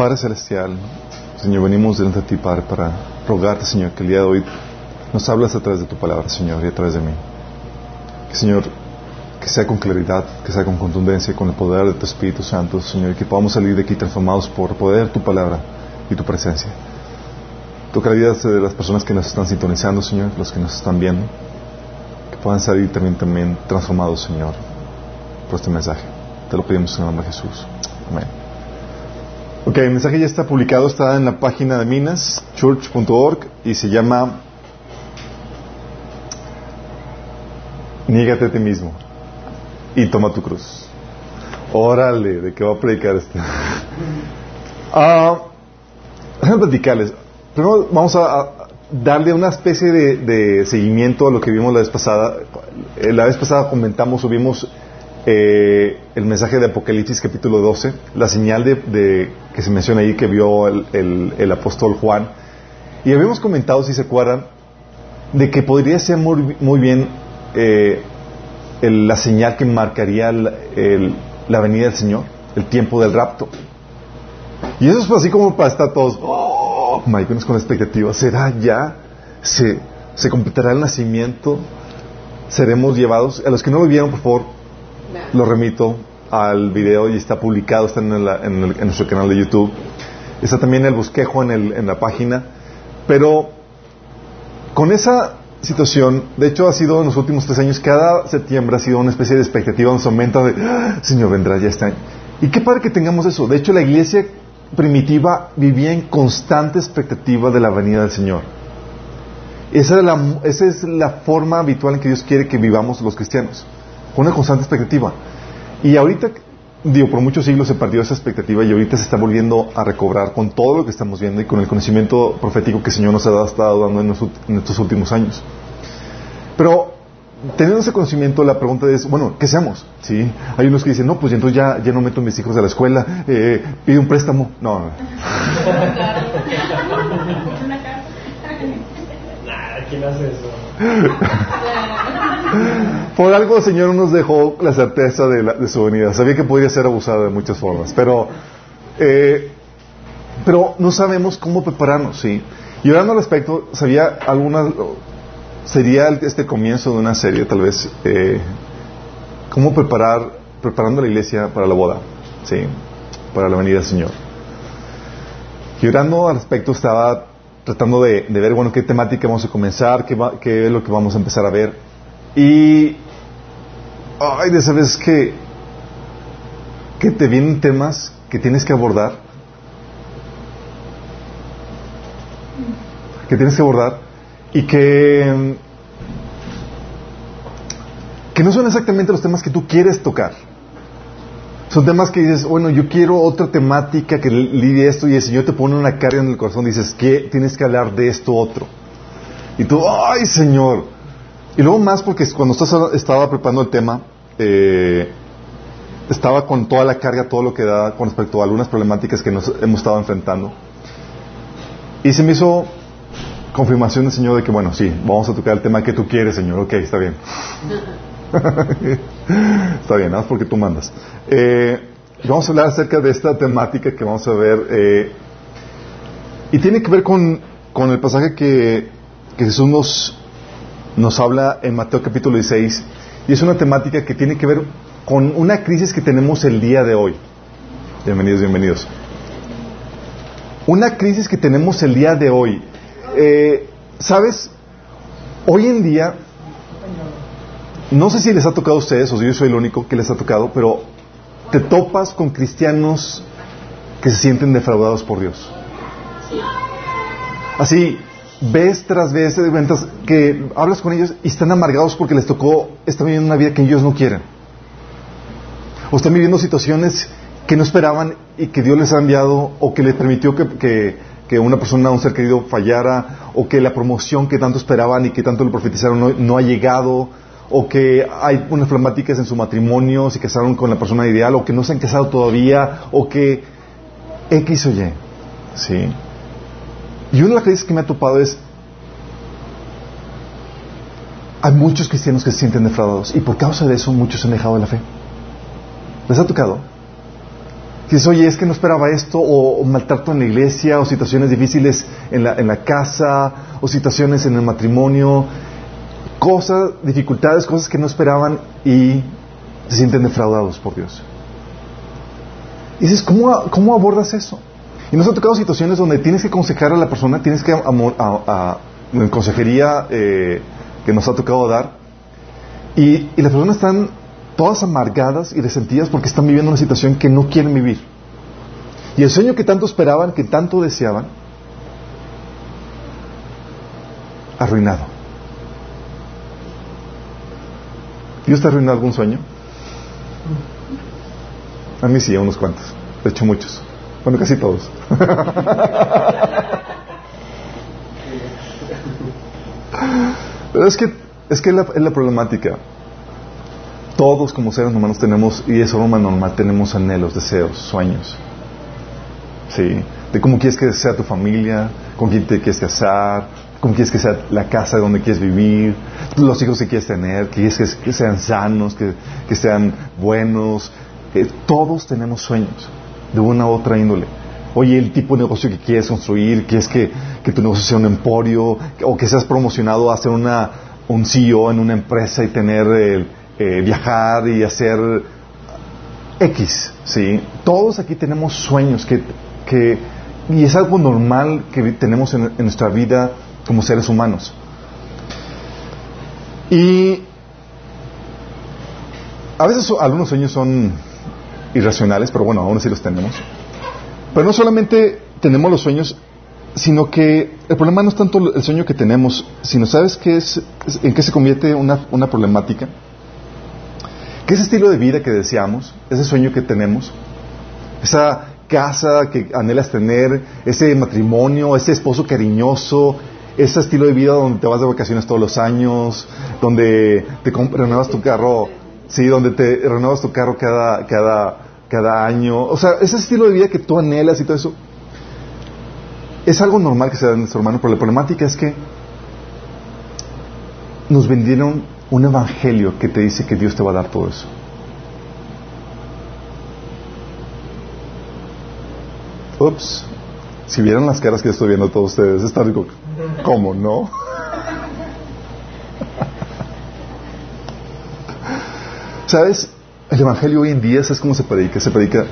Padre Celestial, Señor, venimos delante de ti, Padre, para rogarte, Señor, que el día de hoy nos hablas a través de tu palabra, Señor, y a través de mí. Que, Señor, que sea con claridad, que sea con contundencia, con el poder de tu Espíritu Santo, Señor, y que podamos salir de aquí transformados por poder de tu palabra y tu presencia. Toca la vida de las personas que nos están sintonizando, Señor, los que nos están viendo, que puedan salir también, también transformados, Señor, por este mensaje. Te lo pedimos en el nombre de Jesús. Amén. Ok, el mensaje ya está publicado, está en la página de Minas, church.org, y se llama Niégate a ti mismo y toma tu cruz. Órale, ¿de qué va a predicar este? ah, déjame platicarles. Primero vamos a, darle una especie de, seguimiento a lo que vimos la vez pasada. Eh, la vez pasada comentamos, subimos eh, el mensaje de Apocalipsis capítulo 12, la señal de, que se menciona ahí que vio el, apóstol Juan. Y habíamos comentado, si se acuerdan, de que podría ser muy, muy bien eh, la señal que marcaría la venida del Señor, el tiempo del rapto. Y eso es así como para estar todos, oh, con la expectativa. ¿Será ya? ¿Se, ¿Se completará el nacimiento? ¿Seremos llevados? A los que no lo vieron, por favor, lo remito al video y está publicado, está en, en, nuestro canal de YouTube. Está también el bosquejo en, el, en la página. Pero con esa situación, de hecho ha sido en los últimos tres años, cada septiembre ha sido una especie de expectativa, nos aumenta de, ah, Señor, vendrá ya este año. Y qué padre que tengamos eso. De hecho, la iglesia primitiva vivía en constante expectativa de la venida del Señor. Esa es, la, esa es la forma habitual en que Dios quiere que vivamos los cristianos, con una constante expectativa. Y ahorita digo, por muchos siglos se perdió esa expectativa y ahorita se está volviendo a recobrar con todo lo que estamos viendo y con el conocimiento profético que el Señor nos ha estado dando en, estos últimos años. Pero teniendo ese conocimiento, la pregunta es, bueno, ¿qué hacemos? ¿Sí? Hay unos que dicen, no, pues entonces ya, ya no meto a mis hijos a la escuela, eh, pide un préstamo. No, no. ¿Quién hace eso? Por algo el Señor nos dejó la certeza de, su venida. Sabía que podía ser abusado de muchas formas, pero, eh, pero no sabemos cómo prepararnos, ¿sí? Y hablando al respecto, sabía algunas, sería este comienzo de una serie, tal vez, eh, cómo preparar, preparando la iglesia para la boda, ¿sí? Para la venida del Señor. Y orando al respecto, estaba tratando de, ver, bueno, qué temática vamos a comenzar, qué, qué es lo que vamos a empezar a ver. Y ay, de esas veces que, te vienen temas que tienes que abordar, que tienes que abordar y que, que no son exactamente los temas que tú quieres tocar. Son temas que dices, bueno, yo quiero otra temática que lidie esto y el Señor te pone una carga en el corazón. Dices, que tienes que hablar de esto otro. Y tú, ay, Señor, y luego más porque cuando estaba preparando el tema, eh, estaba con toda la carga, todo lo que da con respecto a algunas problemáticas que nos hemos estado enfrentando. Y se me hizo confirmación del Señor de que, bueno, sí, vamos a tocar el tema que tú quieres, Señor. Ok, está bien. está bien, nada más porque tú mandas. Eh, vamos a hablar acerca de esta temática que vamos a ver. Eh, y tiene que ver con, con el pasaje que, que Jesús nos, nos habla en Mateo capítulo 16 y es una temática que tiene que ver con una crisis que tenemos el día de hoy. Bienvenidos, bienvenidos. Una crisis que tenemos el día de hoy. Eh, ¿Sabes? Hoy en día, no sé si les ha tocado a ustedes, o si yo soy el único que les ha tocado, pero te topas con cristianos que se sienten defraudados por Dios. Así, vez tras vez de ventas que hablas con ellos y están amargados porque les tocó, están viviendo una vida que ellos no quieren. O están viviendo situaciones que no esperaban y que Dios les ha enviado o que les permitió que, que, una persona, un ser querido fallara o que la promoción que tanto esperaban y que tanto le profetizaron no, ha llegado o que hay unas flamáticas en su matrimonio, se casaron con la persona ideal o que no se han casado todavía o que X o Y. ¿Sí? Y una de las cosas que me ha topado es, hay muchos cristianos que se sienten defraudados y por causa de eso muchos han dejado de la fe. ¿Les ha tocado? Dices, oye, es que no esperaba esto, o, maltrato en la iglesia, o situaciones difíciles en la, en la casa, o situaciones en el matrimonio, cosas, dificultades, cosas que no esperaban y se sienten defraudados por Dios. Y dices, ¿cómo, cómo abordas eso? Y nos han tocado situaciones donde tienes que aconsejar a la persona, tienes que, a, en consejería eh, que nos ha tocado dar, y, y las personas están todas amargadas y resentidas porque están viviendo una situación que no quieren vivir. Y el sueño que tanto esperaban, que tanto deseaban, arruinado. ¿Dios te arruinó algún sueño? A mí sí, a unos cuantos. De hecho, muchos. Bueno, casi todos. Pero es que es que la, la problemática. Todos como seres humanos tenemos, y es forma normal, tenemos anhelos, deseos, sueños. ¿Sí? De cómo quieres que sea tu familia, con quién te quieres casar, cómo quieres que sea la casa donde quieres vivir, los hijos que quieres tener, que quieres que, sean sanos, que, que sean buenos. todos tenemos sueños de una u otra índole. Oye, el tipo de negocio que quieres construir, quieres que, que tu negocio sea un emporio, o que seas promocionado a ser una, un CEO en una empresa y tener eh, viajar y hacer X, ¿sí? Todos aquí tenemos sueños que, que, y es algo normal que tenemos en, nuestra vida como seres humanos. Y a veces algunos sueños son irracionales, pero bueno, aún así los tenemos. Pero no solamente tenemos los sueños, sino que el problema no es tanto el sueño que tenemos, sino sabes qué es, en qué se convierte una, una problemática ese estilo de vida que deseamos, ese sueño que tenemos, esa casa que anhelas tener, ese matrimonio, ese esposo cariñoso, ese estilo de vida donde te vas de vacaciones todos los años, donde te renuevas tu carro, sí, donde te renuevas tu carro cada, cada, cada año, o sea, ese estilo de vida que tú anhelas y todo eso, es algo normal que se da en nuestro hermano, pero la problemática es que nos vendieron un evangelio que te dice que Dios te va a dar todo eso. Ups, si vieran las caras que estoy viendo todos ustedes, están digo, ¿cómo no? ¿Sabes? El evangelio hoy en día, es cómo se predica? Se predica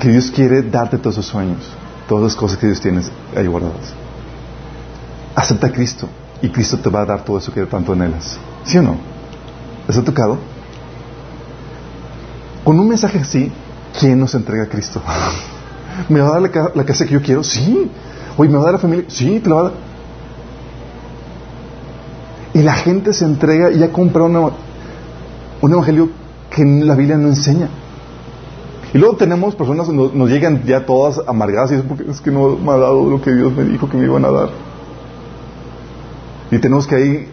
que Dios quiere darte todos esos sueños, todas las cosas que Dios tiene ahí guardadas. Acepta a Cristo y Cristo te va a dar todo eso que tanto anhelas. ¿Sí o no? ¿Les ha tocado? Con un mensaje así, ¿quién nos entrega a Cristo? ¿Me va a dar la, casa que yo quiero? Sí. Oye, ¿me va a dar la familia? Sí, te la va a dar. Y la gente se entrega y ya compra un evangelio que la Biblia no enseña. Y luego tenemos personas que nos, llegan ya todas amargadas y dicen, porque es que no me ha dado lo que Dios me dijo que me iban a dar. Y tenemos que ahí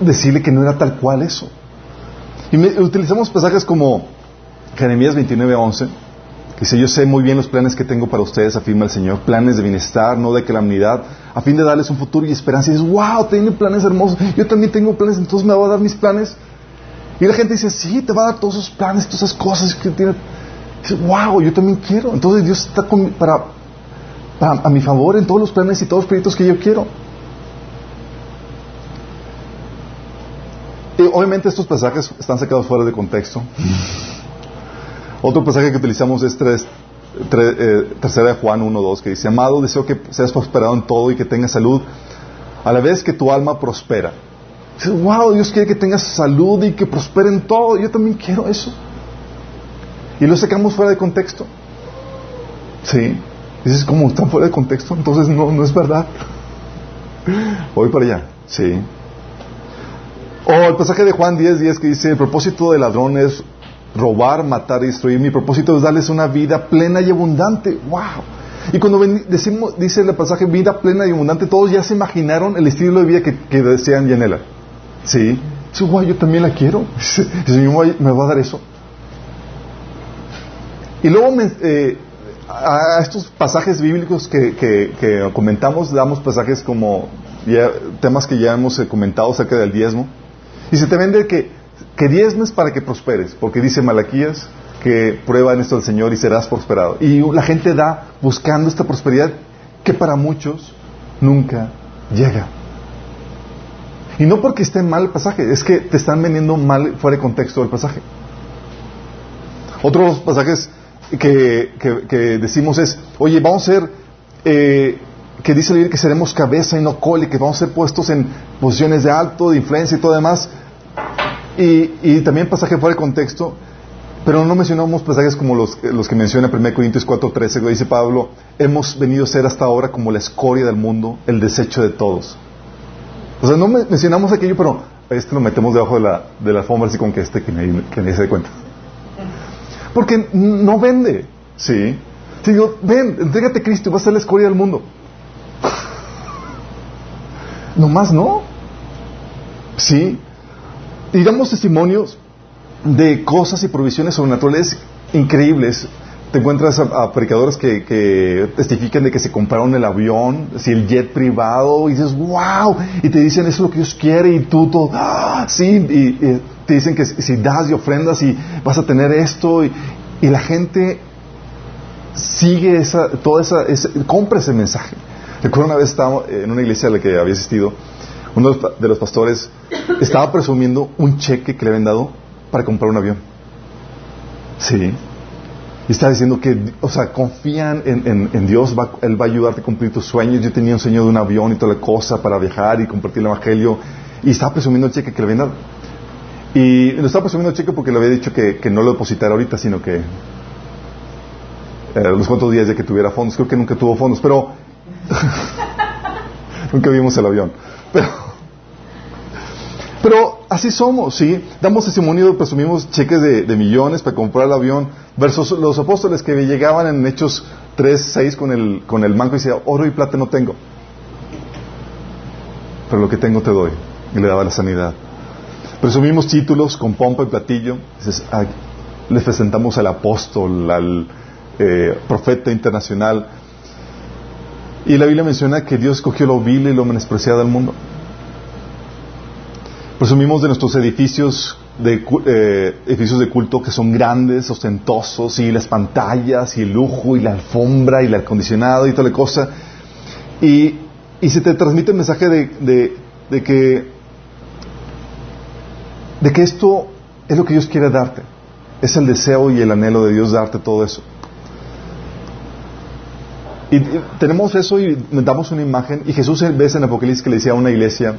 decirle que no era tal cual eso. Y utilizamos pasajes como Jeremías 29, 11, que dice, yo sé muy bien los planes que tengo para ustedes, afirma el Señor, planes de bienestar, no de calamidad, a fin de darles un futuro y esperanza. Y dices, wow, tiene planes hermosos, yo también tengo planes, entonces me va a dar mis planes. Y la gente dice, sí, te va a dar todos esos planes, todas esas cosas que tiene. Dices, wow, yo también quiero. Entonces Dios está para, para, a mi favor en todos los planes y todos los proyectos que yo quiero. obviamente estos pasajes están sacados fuera de contexto. Otro pasaje que utilizamos es tres, eh, tercera de Juan 1.2 que dice, amado, deseo que seas prosperado en todo y que tengas salud, a la vez que tu alma prospera. Dices, wow, Dios quiere que tengas salud y que prospere en todo. Yo también quiero eso. Y lo sacamos fuera de contexto. Sí. Dices, ¿cómo están fuera de contexto? Entonces no, no es verdad. Voy para allá. Sí. O el pasaje de Juan 10, 10 que dice, el propósito del ladrón es robar, matar y destruir. Mi propósito es darles una vida plena y abundante. ¡Wow! Y cuando decimos, dice el pasaje vida plena y abundante, todos ya se imaginaron el estilo de vida que, desean Yanela. ¿Sí? Dice, wow, yo también la quiero. El me va a dar eso. Y luego eh, a estos pasajes bíblicos que, que, comentamos, damos pasajes como temas que ya hemos eh, comentado acerca del diezmo. Y se te vende que, que diezmes para que prosperes, porque dice Malaquías que prueba en esto del Señor y serás prosperado. Y la gente da buscando esta prosperidad que para muchos nunca llega. Y no porque esté mal el pasaje, es que te están vendiendo mal fuera de contexto del pasaje. Otros pasajes que, decimos es, oye, vamos a ser, eh, que dice el que seremos cabeza y no cole, que vamos a ser puestos en posiciones de alto, de influencia y todo demás. Y, y también pasaje fuera de contexto, pero no mencionamos pasajes como los, los que menciona 1 Corintios 4:13, que dice Pablo, hemos venido a ser hasta ahora como la escoria del mundo, el desecho de todos. O sea, no mencionamos aquello, pero este lo metemos debajo de la, de la alfombra así con que este que nadie, que se dé cuenta. Porque no vende, ¿sí? Si digo, ven, entrégate a Cristo, vas a ser la escoria del mundo. Nomás no. ¿Sí? Y damos testimonios de cosas y provisiones sobrenaturales increíbles. Te encuentras a, predicadores que, testifican de que se compraron el avión, si el jet privado, y dices, wow, y te dicen, eso es lo que Dios quiere, y tú todo, ah, sí, y, te dicen que si das y ofrendas y vas a tener esto, y, la gente sigue esa, toda esa, compra ese mensaje. Recuerdo una vez estaba en una iglesia a la que había asistido, uno de los pastores estaba presumiendo un cheque que le habían dado para comprar un avión. Sí. Y está diciendo que, o sea, confían en, Dios, Él va a ayudarte a cumplir tus sueños. Yo tenía un sueño de un avión y toda la cosa para viajar y compartir el Evangelio. Y estaba presumiendo el cheque que le habían dado. Y lo estaba presumiendo el cheque porque le había dicho que, no lo depositara ahorita, sino que eh, los cuantos días de que tuviera fondos. Creo que nunca tuvo fondos, pero nunca vimos el avión. Pero, pero así somos, ¿sí? Damos testimonio, presumimos cheques de, millones para comprar el avión, versus los apóstoles que llegaban en Hechos 3, 6 con el, con el manco y decían, oro y plata no tengo, pero lo que tengo te doy. Y le daba la sanidad. Presumimos títulos con pompa y platillo. le presentamos al apóstol, al eh, profeta internacional. Y la Biblia menciona que Dios escogió lo vil y lo menospreciado del mundo. Presumimos de nuestros edificios de, eh, edificios de culto que son grandes, ostentosos, y las pantallas, y el lujo, y la alfombra, y el acondicionado, y toda la cosa. Y, y se te transmite el mensaje de, de, que, de que esto es lo que Dios quiere darte. Es el deseo y el anhelo de Dios darte todo eso. Y, tenemos eso y damos una imagen. Y Jesús ves en Apocalipsis que le decía a una iglesia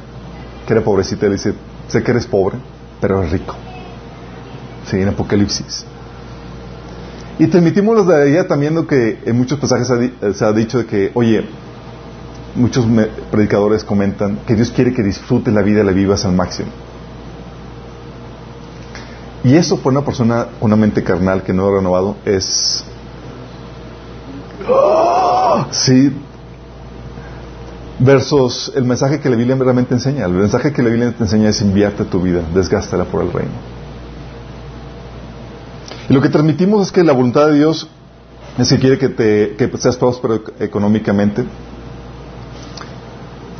que era pobrecita, le dice, Sé que eres pobre, pero eres rico. Sí, en Apocalipsis. Y transmitimos de allá también lo que en muchos pasajes se ha dicho de que, oye, muchos predicadores comentan que Dios quiere que disfrutes la vida y la vivas al máximo. Y eso por una persona una mente carnal que no ha renovado es... Sí, versus el mensaje que la Biblia realmente enseña. El mensaje que la Biblia te enseña es invierte tu vida, desgástala por el reino. Y lo que transmitimos es que la voluntad de Dios es que quiere que, te, que seas próspero económicamente.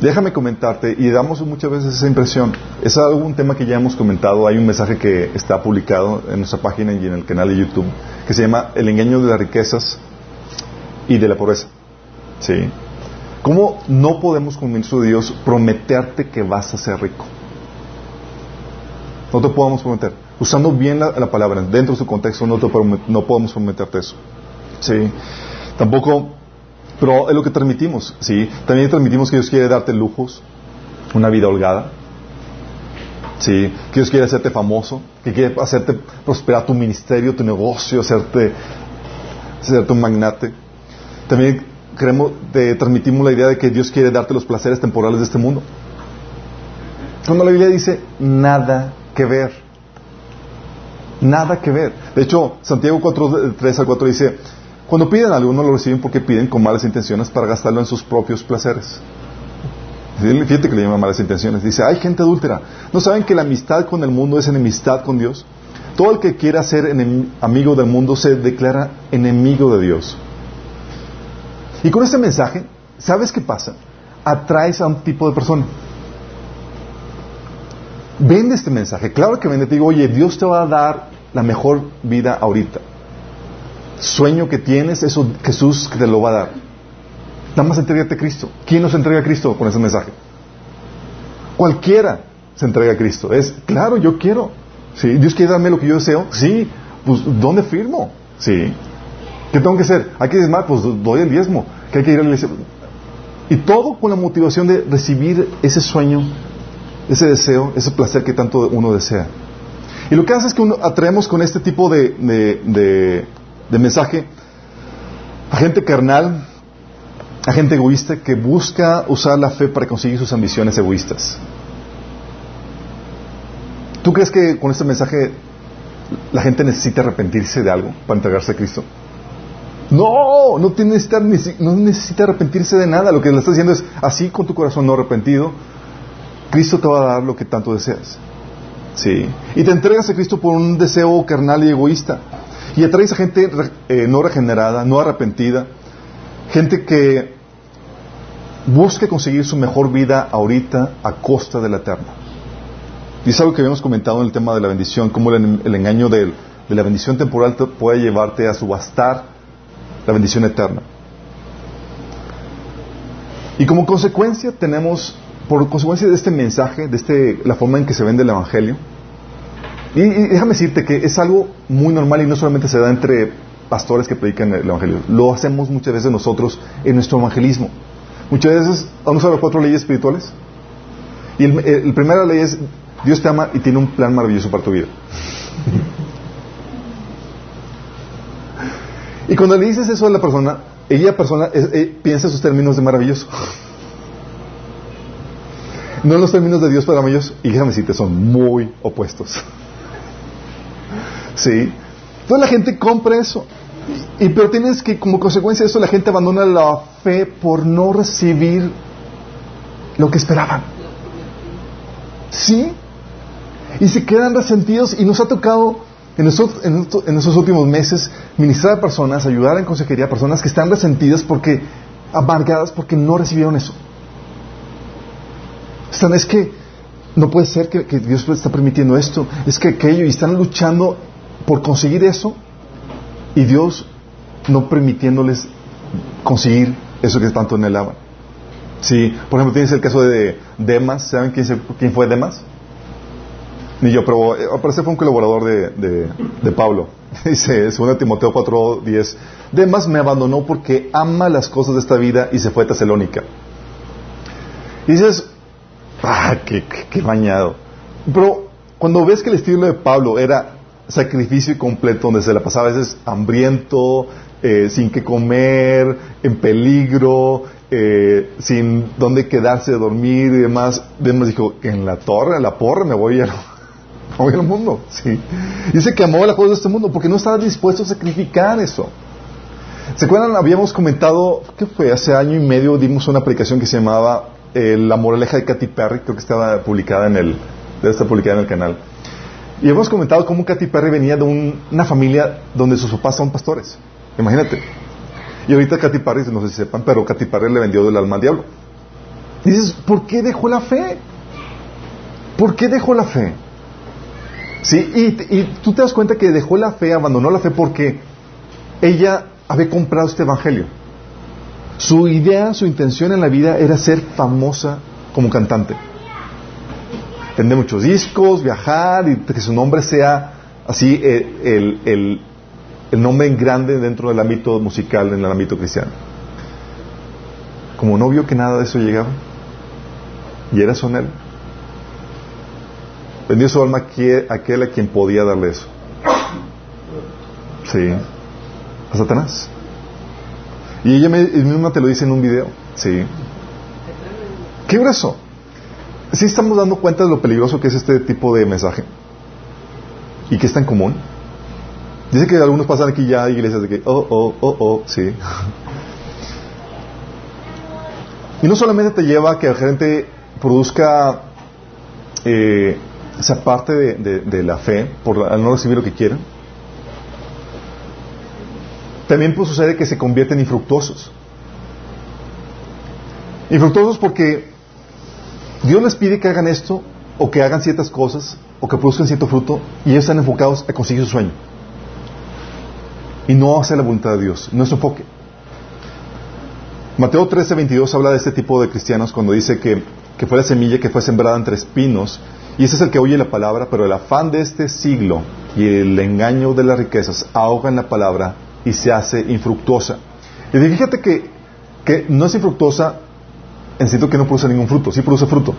Déjame comentarte, y damos muchas veces esa impresión. Es algún tema que ya hemos comentado. Hay un mensaje que está publicado en nuestra página y en el canal de YouTube que se llama El engaño de las riquezas y de la pobreza. ¿Sí? ¿Cómo no podemos, como ministro de Dios, prometerte que vas a ser rico? No te podemos prometer. Usando bien la, palabra, dentro de su contexto, no, te no podemos prometerte eso. ¿Sí? Tampoco, pero es lo que transmitimos. ¿Sí? También transmitimos que Dios quiere darte lujos, una vida holgada. ¿Sí? Que Dios quiere hacerte famoso, que quiere hacerte prosperar tu ministerio, tu negocio, hacerte, hacerte un magnate. También creemos, te transmitimos la idea de que Dios quiere darte los placeres temporales de este mundo. Cuando la Biblia dice nada que ver. Nada que ver. De hecho, Santiago 4, 3 al 4 dice, cuando piden algo no lo reciben porque piden con malas intenciones para gastarlo en sus propios placeres. Fíjate que le llama malas intenciones. Dice, hay gente adúltera. ¿No saben que la amistad con el mundo es enemistad con Dios? Todo el que quiera ser amigo del mundo se declara enemigo de Dios. Y con este mensaje, ¿sabes qué pasa? Atraes a un tipo de persona. Vende este mensaje. Claro que vende. Te digo, oye, Dios te va a dar la mejor vida ahorita. sueño que tienes, eso Jesús te lo va a dar. Nada más entrégate a Cristo. ¿Quién nos entrega a Cristo con ese mensaje? Cualquiera se entrega a Cristo. Es, claro, yo quiero. ¿Sí? Dios quiere darme lo que yo deseo. Sí, pues ¿dónde firmo? Sí. ¿Qué tengo que hacer? Hay que diezmar, pues doy el diezmo. ¿Qué hay que ir a la iglesia? Y todo con la motivación de recibir ese sueño, ese deseo, ese placer que tanto uno desea. Y lo que hace es que uno atraemos con este tipo de, de mensaje a gente carnal, a gente egoísta que busca usar la fe para conseguir sus ambiciones egoístas. ¿Tú crees que con este mensaje la gente necesita arrepentirse de algo para entregarse a Cristo? No, no, tiene no necesita arrepentirse de nada. Lo que le está diciendo es, así con tu corazón no arrepentido, Cristo te va a dar lo que tanto deseas. Sí. Y te entregas a Cristo por un deseo carnal y egoísta. Y atraes a gente eh, no regenerada, no arrepentida, gente que busque conseguir su mejor vida ahorita a costa de la eterna. Y es algo que habíamos comentado en el tema de la bendición, cómo el, engaño de, la bendición temporal puede llevarte a subastar la bendición eterna. Y como consecuencia tenemos, por consecuencia de este mensaje, de este, la forma en que se vende el Evangelio, y, déjame decirte que es algo muy normal y no solamente se da entre pastores que predican el Evangelio, lo hacemos muchas veces nosotros en nuestro evangelismo. Muchas veces vamos a ver cuatro leyes espirituales. Y el, primera ley es, Dios te ama y tiene un plan maravilloso para tu vida. Y cuando le dices eso a la persona, ella persona eh, piensa sus términos de maravilloso. no en los términos de Dios maravilloso. Y déjame decirte, son muy opuestos. ¿Sí? Entonces la gente compra eso. Y, pero tienes que, como consecuencia de eso, la gente abandona la fe por no recibir lo que esperaban. ¿Sí? Y se quedan resentidos y nos ha tocado en esos, últimos meses ministrar a personas, ayudar en consejería a personas que están resentidas porque, amargadas porque no recibieron eso. Es que no puede ser que, que Dios está permitiendo esto, es que aquello, y están luchando por conseguir eso y Dios no permitiéndoles conseguir eso que tanto anhelaban. Sí, por ejemplo, tienes el caso de Demas. ¿Saben quién, quién fue Demas? Ni yo, pero eh, aparece fue un colaborador de, de, Pablo. Dice, 2 Timoteo 4:10, Demas me abandonó porque ama las cosas de esta vida y se fue a Tesalónica. Y dices, ah, qué, qué bañado. Pero cuando ves que el estilo de Pablo era sacrificio completo donde se la pasaba a veces hambriento, eh, sin que comer, en peligro, eh, sin dónde quedarse, dormir y demás. Demás dijo, en la torre, en la porra me voy, a, voy al mundo. ¿sí? Dice que amó las cosas de este mundo porque no estaba dispuesto a sacrificar eso. ¿Se acuerdan? Habíamos comentado, ¿qué fue? Hace año y medio dimos una aplicación que se llamaba eh, La moraleja de Katy Perry, creo que estaba publicada en el, debe estar publicada en el canal. Y hemos comentado cómo Katy Perry venía de una familia donde sus papás son pastores. Imagínate. Y ahorita Katy Perry, no sé si sepan, pero Katy Perry le vendió del alma al diablo. Dices, ¿por qué dejó la fe? ¿Por qué dejó la fe? Sí, y, y tú te das cuenta que dejó la fe, abandonó la fe porque ella había comprado este evangelio. Su idea, su intención en la vida era ser famosa como cantante vender muchos discos, viajar y que su nombre sea así eh, el, el, nombre en grande dentro del ámbito musical, en el ámbito cristiano. Como no vio que nada de eso llegaba, y era él. Vendió su alma a aquel a quien podía darle eso. Sí. A Satanás. Y ella misma te lo dice en un video. Sí. ¿Qué grueso? ¿Sí estamos dando cuenta de lo peligroso que es este tipo de mensaje? ¿Y que es tan común? Dice que algunos pasan aquí ya a iglesias de que, oh, oh, oh, oh, sí. y no solamente te lleva a que la gente produzca eh, esa parte de, la fe por al no recibir lo que quieren. También puede suceder que se convierten en infructuosos. Infructuosos porque Dios les pide que hagan esto o que hagan ciertas cosas o que produzcan cierto fruto y ellos están enfocados a conseguir su sueño. y no hacer la voluntad de Dios. No es su enfoque. Mateo 13, 22 habla de este tipo de cristianos cuando dice que, que fue la semilla que fue sembrada entre espinos y ese es el que oye la palabra, pero el afán de este siglo y el engaño de las riquezas ahogan la palabra y se hace infructuosa. Y fíjate que, que no es infructuosa en sentido que no produce ningún fruto, sí produce fruto.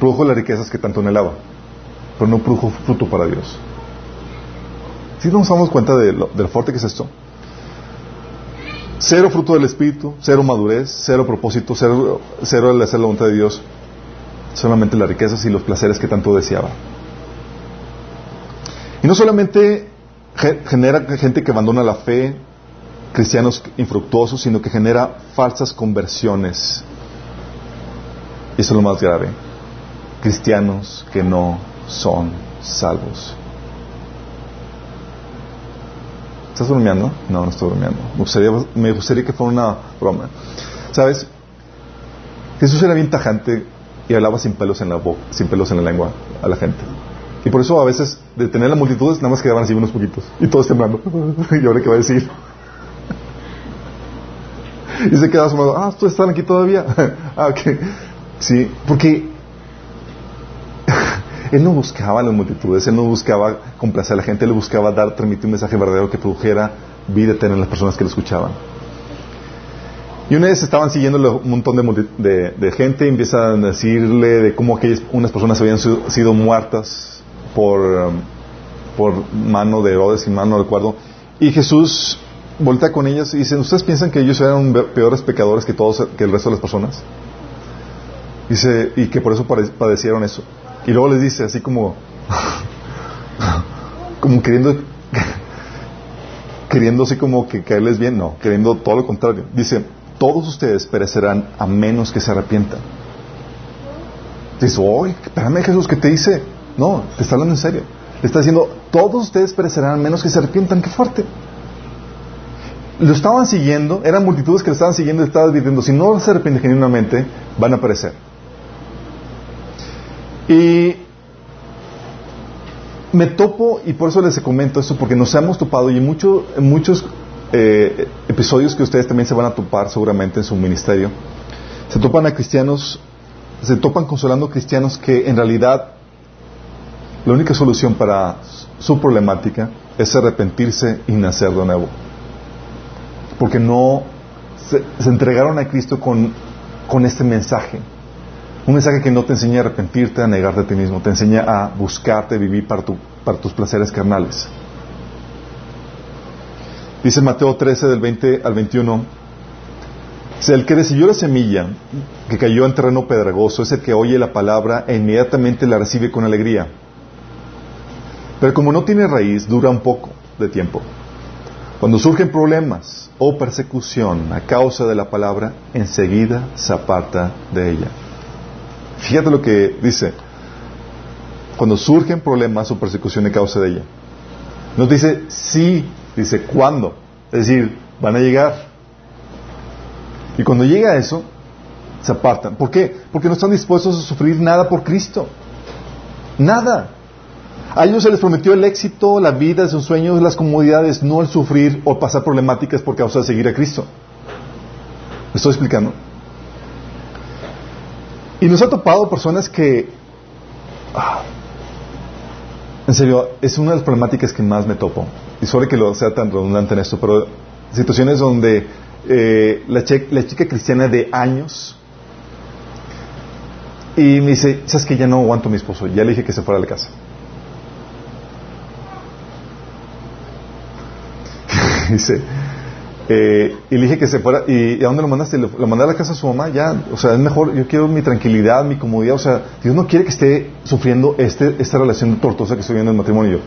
Produjo las riquezas que tanto anhelaba, pero no produjo fruto para Dios. ¿Sí nos damos cuenta de lo, fuerte que es esto? Cero fruto del Espíritu, cero madurez, cero propósito, cero, cero el hacer la voluntad de Dios, solamente las riquezas y los placeres que tanto deseaba. Y no solamente genera gente que abandona la fe, cristianos infructuosos, sino que genera falsas conversiones. Y eso es lo más grave. Cristianos que no son salvos. ¿Estás durmiendo? No, no estoy durmiendo. Me gustaría, que fuera una broma. ¿Sabes? Jesús era bien tajante y hablaba sin pelos en la boca, sin pelos en la lengua a la gente. Y por eso a veces de tener la multitudes nada más quedaban así unos poquitos y todos temblando. y ahora qué va a decir. y se quedaba asomado, ah, ¿tú están aquí todavía? ah, ok. Sí, porque él no buscaba las multitudes, él no buscaba complacer a la gente, él buscaba dar, transmitir un mensaje verdadero que produjera vida eterna en las personas que lo escuchaban. Y una vez estaban siguiendo un montón de, gente y empiezan a decirle de cómo aquellas, unas personas habían sido, muertas por, um, por mano de Herodes y mano de acuerdo. Y Jesús voltea con ellas y dice, ¿ustedes piensan que ellos eran peores pecadores que todos, que el resto de las personas? Dice, y que por eso padecieron eso. Y luego les dice así como, como queriendo, queriendo así como que caerles bien, no, queriendo todo lo contrario. Dice, todos ustedes perecerán a menos que se arrepientan. Dice, oye, espérame Jesús, ¿qué te dice? No, te está hablando en serio. Le está diciendo, todos ustedes perecerán a menos que se arrepientan. Qué fuerte. Lo estaban siguiendo, eran multitudes que lo estaban siguiendo y estaban diciendo, si no se arrepienten genuinamente, van a perecer. Y me topo, y por eso les comento esto, porque nos hemos topado y en, en muchos eh, episodios que ustedes también se van a topar seguramente en su ministerio, se topan a cristianos, se topan consolando cristianos que en realidad la única solución para su problemática es arrepentirse y nacer de nuevo. Porque no se, entregaron a Cristo con, con este mensaje. Un mensaje que no te enseña a arrepentirte, a negarte a ti mismo, te enseña a buscarte, vivir para, para tus placeres carnales. Dice Mateo 13 del 20 al 21, el que recibió la semilla que cayó en terreno pedregoso es el que oye la palabra e inmediatamente la recibe con alegría. Pero como no tiene raíz, dura un poco de tiempo. Cuando surgen problemas o persecución a causa de la palabra, enseguida se aparta de ella. Fíjate lo que dice. Cuando surgen problemas o persecución a causa de ella. No dice sí, dice cuándo. Es decir, van a llegar. Y cuando llega eso, se apartan. ¿Por qué? Porque no están dispuestos a sufrir nada por Cristo. Nada. A ellos se les prometió el éxito, la vida, sus sueños, las comodidades, no el sufrir o pasar problemáticas por causa de seguir a Cristo. ¿Me estoy explicando? Y nos ha topado personas que, ah, en serio, es una de las problemáticas que más me topo. Y sobre que lo sea tan redundante en esto, pero situaciones donde eh, la, la, chica cristiana de años y me dice, sabes que ya no aguanto a mi esposo, ya le dije que se fuera a la casa. dice, eh, y le dije que se fuera. ¿Y, a dónde lo mandaste? Lo, mandé a la casa de su mamá, ya. O sea, es mejor, yo quiero mi tranquilidad, mi comodidad. O sea, Dios no quiere que esté sufriendo este, esta relación tortosa que estoy viendo en el matrimonio.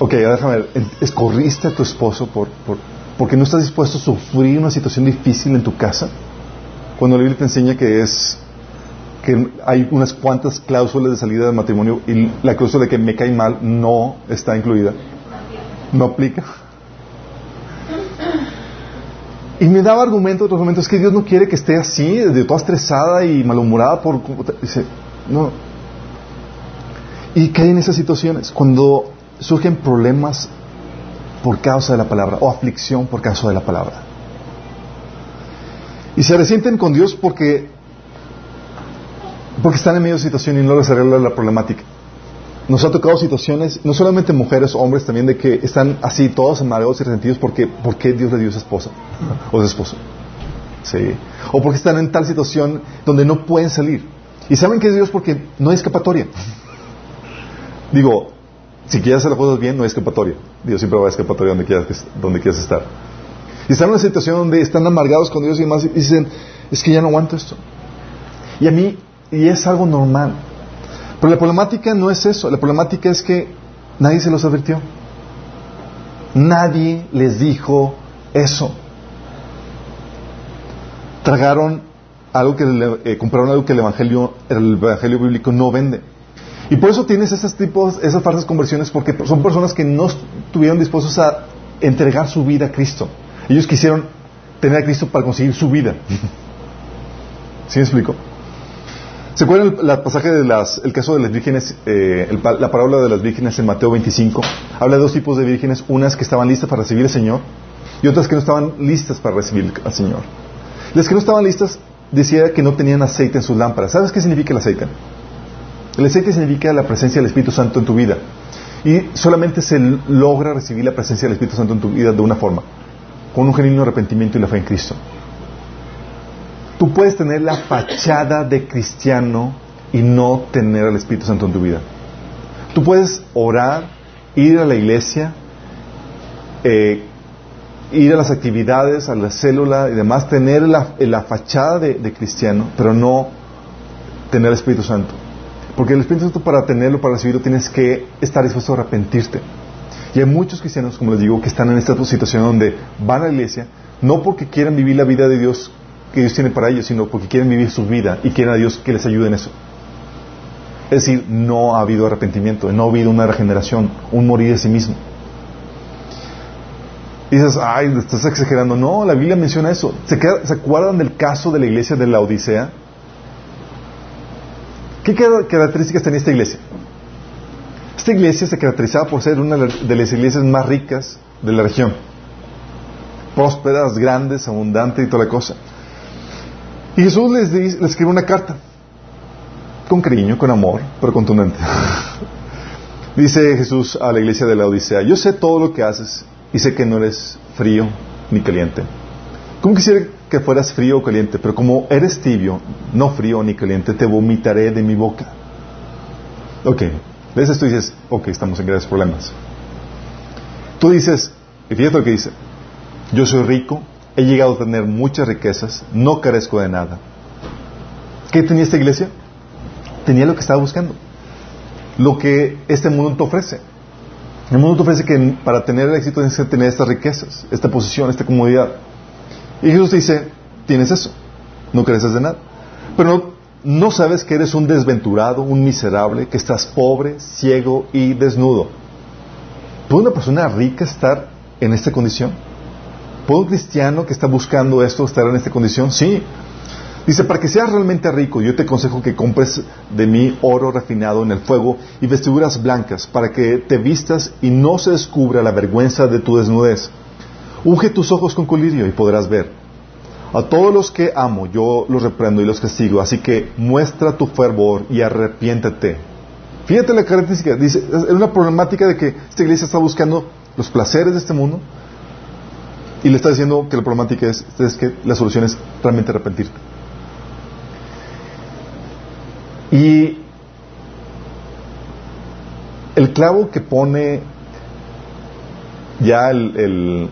Ok, déjame ver. ¿Escorriste a tu esposo por, por, porque no estás dispuesto a sufrir una situación difícil en tu casa? Cuando la Biblia te enseña que es que hay unas cuantas cláusulas de salida del matrimonio y la cláusula de que me cae mal no está incluida. No aplica. Y me daba argumento otros momentos, es que Dios no quiere que esté así, de toda estresada y malhumorada por... Dice, no. Y cae en esas situaciones. Cuando surgen problemas por causa de la palabra o aflicción por causa de la palabra. Y se resienten con Dios porque, porque están en medio de situación y no les arregla la problemática. Nos ha tocado situaciones, no solamente mujeres, hombres también, de que están así todos amargados y resentidos porque, porque Dios le dio a su esposa o su esposo. Sí. O porque están en tal situación donde no pueden salir. Y saben que es Dios porque no hay escapatoria. Digo, si quieres hacer las cosas bien, no hay escapatoria. Dios siempre va a escapatoria donde quieras, donde quieras estar. Y están en una situación donde están amargados con Dios y demás y dicen, es que ya no aguanto esto. Y a mí, y es algo normal. Pero la problemática no es eso, la problemática es que nadie se los advirtió. Nadie les dijo eso. Tragaron algo que eh, compraron algo que el evangelio, el evangelio bíblico no vende. Y por eso tienes esos tipos, esas falsas conversiones, porque son personas que no estuvieron dispuestos a entregar su vida a Cristo. Ellos quisieron tener a Cristo para conseguir su vida. ¿Sí me explico? ¿Se acuerdan el, pasaje de las, el caso de las vírgenes, eh, la parábola de las vírgenes en Mateo 25? Habla de dos tipos de vírgenes, unas que estaban listas para recibir al Señor y otras que no estaban listas para recibir al Señor. Las que no estaban listas decía que no tenían aceite en sus lámparas. ¿Sabes qué significa el aceite? El aceite significa la presencia del Espíritu Santo en tu vida. Y solamente se logra recibir la presencia del Espíritu Santo en tu vida de una forma, con un genuino arrepentimiento y la fe en Cristo. Tú puedes tener la fachada de cristiano y no tener al Espíritu Santo en tu vida. Tú puedes orar, ir a la iglesia, eh, ir a las actividades, a la célula y demás, tener la, fachada de, de, cristiano, pero no tener el Espíritu Santo. Porque el Espíritu Santo para tenerlo, para recibirlo, tienes que estar dispuesto a arrepentirte. Y hay muchos cristianos, como les digo, que están en esta situación donde van a la iglesia, no porque quieran vivir la vida de Dios que Dios tiene para ellos, sino porque quieren vivir su vida y quieren a Dios que les ayude en eso. Es decir, no ha habido arrepentimiento, no ha habido una regeneración, un morir de sí mismo. Y dices, ay, estás exagerando. No, la Biblia menciona eso. ¿Se, ¿Se acuerdan del caso de la iglesia de la Odisea? ¿Qué características tenía esta iglesia? Esta iglesia se caracterizaba por ser una de las iglesias más ricas de la región. Prósperas, grandes, abundantes y toda la cosa. Y Jesús les, les escribe una carta. Con cariño, con amor, pero contundente. Dice Jesús a la iglesia de la Odisea, yo sé todo lo que haces y sé que no eres frío ni caliente. ¿Cómo quisiera que fueras frío o caliente? Pero como eres tibio, no frío ni caliente, te vomitaré de mi boca. Ok, ves esto dices, ok, estamos en graves problemas. Tú dices, y fíjate lo que dice, yo soy rico, he llegado a tener muchas riquezas, no carezco de nada. ¿Qué tenía esta iglesia? Tenía lo que estaba buscando, lo que este mundo te ofrece. El mundo te ofrece que para tener éxito tienes que tener estas riquezas, esta posición, esta comodidad. Y Jesús te dice, tienes eso, no creces de nada. Pero no, sabes que eres un desventurado, un miserable, que estás pobre, ciego y desnudo. ¿Puede una persona rica estar en esta condición? ¿Puede un cristiano que está buscando esto estar en esta condición? Sí. Dice, para que seas realmente rico, yo te aconsejo que compres de mí oro refinado en el fuego y vestiduras blancas, para que te vistas y no se descubra la vergüenza de tu desnudez. Unge tus ojos con colirio y podrás ver. A todos los que amo, yo los reprendo y los castigo, así que muestra tu fervor y arrepiéntete. Fíjate la característica, dice, es una problemática de que esta iglesia está buscando los placeres de este mundo y le está diciendo que la problemática es, que la solución es realmente arrepentirte. Y el clavo que pone ya el,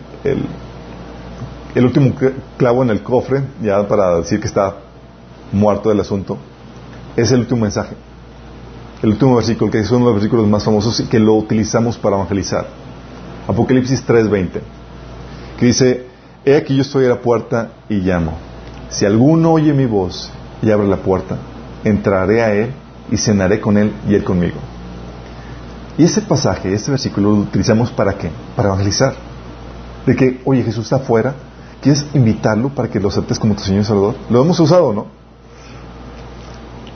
el, último clavo en el cofre, ya para decir que está muerto el asunto, es el último mensaje. El último versículo, que es uno de los versículos más famosos y que lo utilizamos para evangelizar. Apocalipsis 3:20, que dice, He aquí yo estoy a la puerta y llamo. Si alguno oye mi voz y abre la puerta, entraré a Él y cenaré con Él y Él conmigo. Y ese pasaje, este versículo lo utilizamos para qué? Para evangelizar. De que, oye, Jesús está afuera, ¿quieres invitarlo para que lo aceptes como tu Señor y Salvador? Lo hemos usado, ¿no?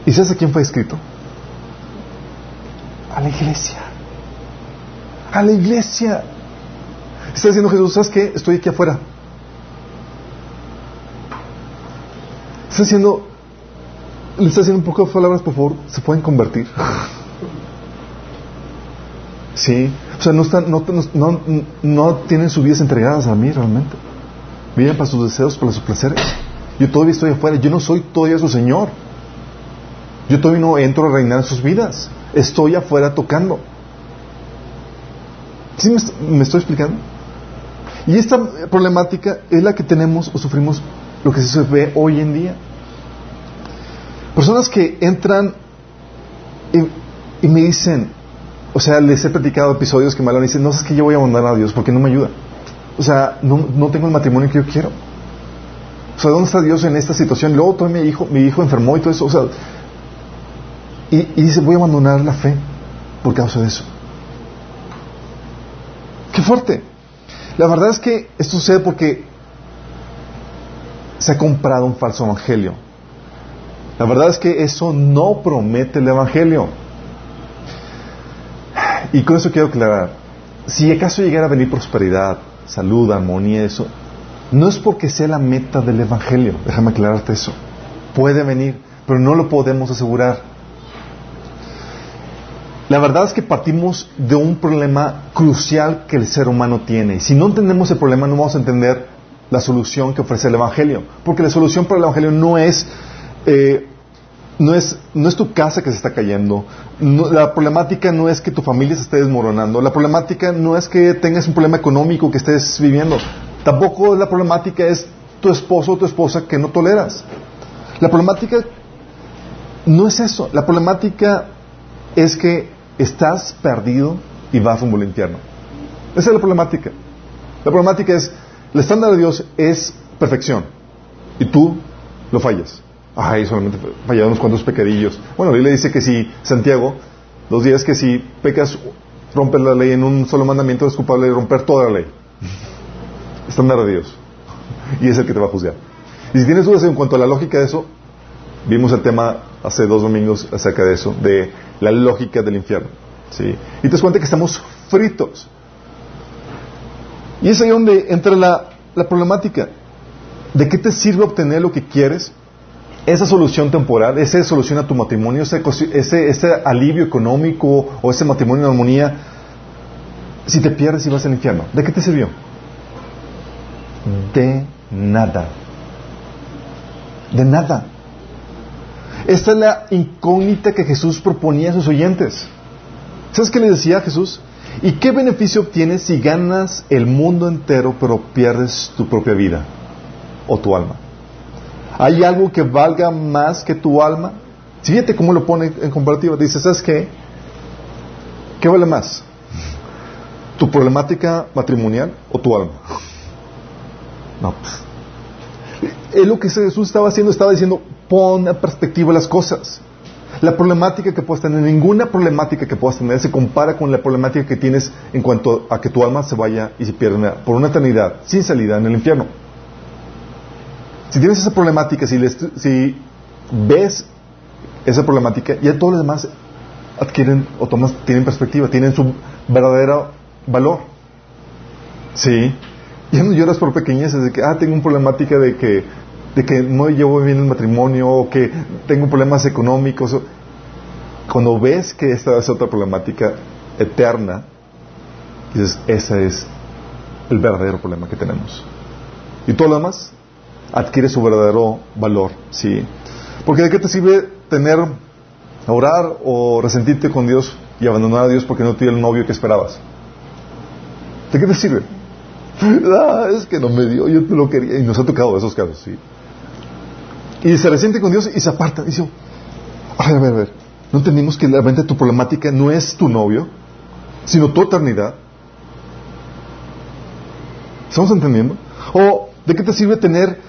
¿Y sabes a quién fue escrito? A la iglesia. A la iglesia. Está diciendo Jesús, ¿sabes qué? Estoy aquí afuera. Está diciendo, le está haciendo un poco de palabras, por favor, se pueden convertir. Sí, o sea, no, están, no, no, no tienen sus vidas entregadas a mí realmente. Viven para sus deseos, para sus placeres. Yo todavía estoy afuera, yo no soy todavía su Señor. Yo todavía no entro a reinar en sus vidas. Estoy afuera tocando. ¿Sí me estoy explicando? Y esta problemática es la que tenemos o sufrimos lo que se ve hoy en día. Personas que entran y, me dicen, o sea, les he platicado episodios que me hablan y dicen, no, es que yo voy a abandonar a Dios porque no me ayuda. O sea, no, no tengo el matrimonio que yo quiero. O sea, ¿dónde está Dios en esta situación? Luego todo mi hijo, mi hijo enfermó y todo eso. O sea, y, y dice, voy a abandonar la fe por causa de eso. Qué fuerte. La verdad es que esto sucede porque se ha comprado un falso evangelio. La verdad es que eso no promete el Evangelio. Y con eso quiero aclarar, si acaso llegara a venir prosperidad, salud, armonía, eso, no es porque sea la meta del Evangelio, déjame aclararte eso. Puede venir, pero no lo podemos asegurar. La verdad es que partimos de un problema crucial que el ser humano tiene. Si no entendemos el problema, no vamos a entender la solución que ofrece el Evangelio. Porque la solución para el Evangelio no es eh, no, es, no es tu casa que se está cayendo, la problemática no es que tu familia se esté desmoronando, la problemática no es que tengas un problema económico que estés viviendo, tampoco la problemática es tu esposo o tu esposa que no toleras. La problemática no es eso, la problemática es que estás perdido y vas rumbo al infierno. Esa es la problemática. La problemática es, el estándar de Dios es perfección y tú lo fallas. Ay, solamente fallaron unos cuantos pecadillos. Bueno, la Biblia dice que si, Santiago, dos días que si pecas, rompes la ley en un solo mandamiento, es culpable de romper toda la ley. Estándar de Dios. Y es el que te va a juzgar. Y si tienes dudas en cuanto a la lógica de eso, vimos el tema hace dos domingos acerca de eso, de la lógica del infierno. ¿sí? Y te das cuenta que estamos fritos. Y es ahí donde entra la, la problemática. ¿De qué te sirve obtener lo que quieres esa solución temporal, esa solución a tu matrimonio, ese, ese, alivio económico o ese matrimonio en armonía, si te pierdes y vas al infierno, ¿de qué te sirvió? De nada. De nada. Esta es la incógnita que Jesús proponía a sus oyentes. ¿Sabes qué le decía a Jesús? ¿Y qué beneficio obtienes si ganas el mundo entero pero pierdes tu propia vida o tu alma? ¿Hay algo que valga más que tu alma? Fíjate cómo lo pone en comparativa. Dice, ¿sabes qué? ¿Qué vale más? ¿Tu problemática matrimonial o tu alma? No. Pues. Es lo que Jesús estaba haciendo, estaba diciendo, pon a perspectiva las cosas. La problemática que puedas tener, ninguna problemática que puedas tener se compara con la problemática que tienes en cuanto a que tu alma se vaya y se pierda por una eternidad sin salida en el infierno. Si tienes esa problemática, si, si ves esa problemática, ya todos los demás adquieren o tomas, tienen perspectiva, tienen su verdadero valor. Sí. Ya no lloras por pequeñeces de que, ah, tengo una problemática de que, de que no llevo bien el matrimonio o que tengo problemas económicos. Cuando ves que esta es otra problemática eterna, dices, ese es el verdadero problema que tenemos. Y todo lo demás adquiere su verdadero valor, ¿sí? Porque ¿de qué te sirve tener, orar o resentirte con Dios y abandonar a Dios porque no tiene el novio que esperabas? ¿De qué te sirve? Ah, es que no me dio, yo te lo quería. Y nos ha tocado esos casos, sí. Y se resiente con Dios y se aparta. Dice, a ver, a ver, a ver. No entendimos que realmente tu problemática no es tu novio, sino tu eternidad. ¿Estamos entendiendo? ¿O de qué te sirve tener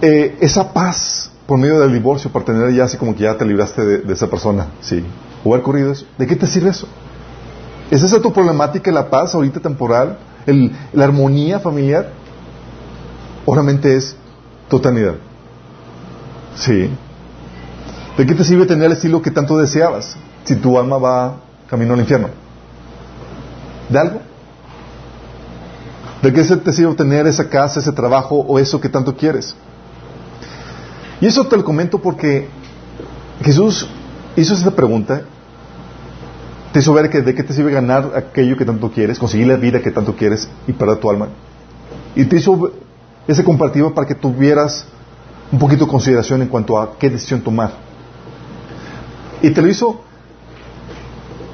eh, esa paz por medio del divorcio para tener ya así como que ya te libraste de, esa persona, sí, o haber corrido eso, ¿de qué te sirve eso? ¿Es esa tu problemática, la paz ahorita temporal, la armonía familiar? ¿O es totalidad? Sí. ¿De qué te sirve tener el estilo que tanto deseabas si tu alma va camino al infierno? ¿De algo? ¿De qué te sirve obtener esa casa, ese trabajo o eso que tanto quieres? Y eso te lo comento porque Jesús hizo esta pregunta, te hizo ver que de qué te sirve ganar aquello que tanto quieres, conseguir la vida que tanto quieres y perder tu alma. Y te hizo ese comparativo para que tuvieras un poquito de consideración en cuanto a qué decisión tomar. Y te lo hizo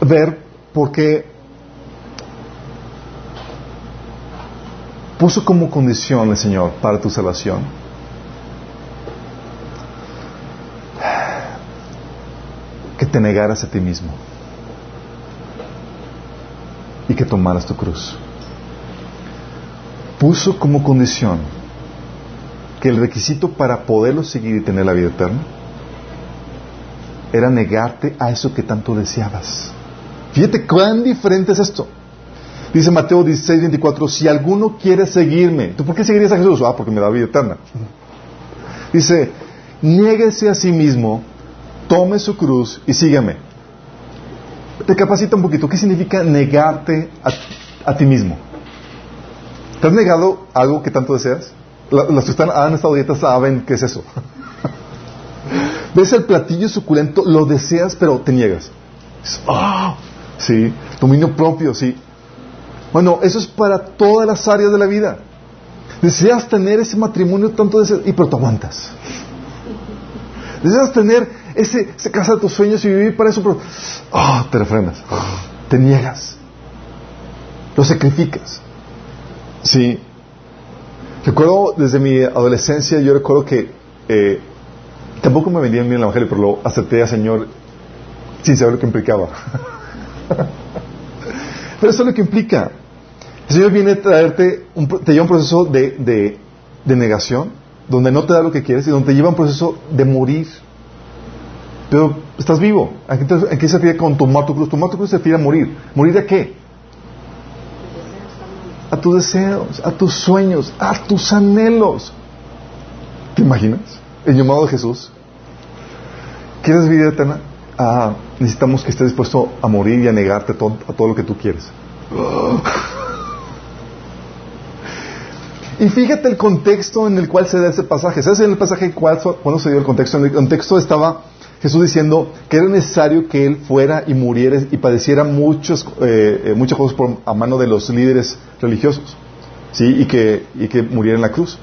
ver porque puso como condición el Señor para tu salvación que te negaras a ti mismo y que tomaras tu cruz. Puso como condición que el requisito para poderlo seguir y tener la vida eterna era negarte a eso que tanto deseabas. Fíjate cuán diferente es esto. Dice Mateo 16, 24, si alguno quiere seguirme, ¿tú por qué seguirías a Jesús? Ah, porque me da vida eterna. Dice, niéguese a sí mismo, tome su cruz y sígueme. Te capacita un poquito. ¿Qué significa negarte a, ti mismo? ¿Te has negado algo que tanto deseas? Los que están, han estado dietas saben qué es eso. Ves el platillo suculento, lo deseas, pero te niegas. ¡Ah! Sí, dominio propio, sí. Bueno, eso es para todas las áreas de la vida. Deseas tener ese matrimonio tanto deseas, y pero te aguantas. Deseas tener ese, esa casa de tus sueños y vivir para eso, pero oh, te refrenas, te niegas, lo sacrificas. Sí. Recuerdo desde mi adolescencia, yo recuerdo que eh, tampoco me vendían bien el Evangelio, pero lo acepté al Señor sin saber lo que implicaba. pero eso es lo que implica. El Señor viene a traerte, un, te lleva un proceso de, de, negación, donde no te da lo que quieres y donde te lleva un proceso de morir. Pero estás vivo. ¿A qué, se refiere con tomar tu cruz? Tomar tu cruz se refiere a morir. ¿Morir de qué? A tus deseos, a tus sueños, a tus anhelos. ¿Te imaginas? El llamado de Jesús. ¿Quieres vida eterna? Ah, necesitamos que estés dispuesto a morir y a negarte a todo, lo que tú quieres. Y fíjate el contexto en el cual se da ese pasaje. ¿Sabes en el pasaje cuál, cuándo se dio el contexto? En el contexto estaba Jesús diciendo que era necesario que Él fuera y muriera y padeciera muchos, eh, eh, muchas cosas a mano de los líderes religiosos. ¿sí? Y, que, y que muriera en la cruz.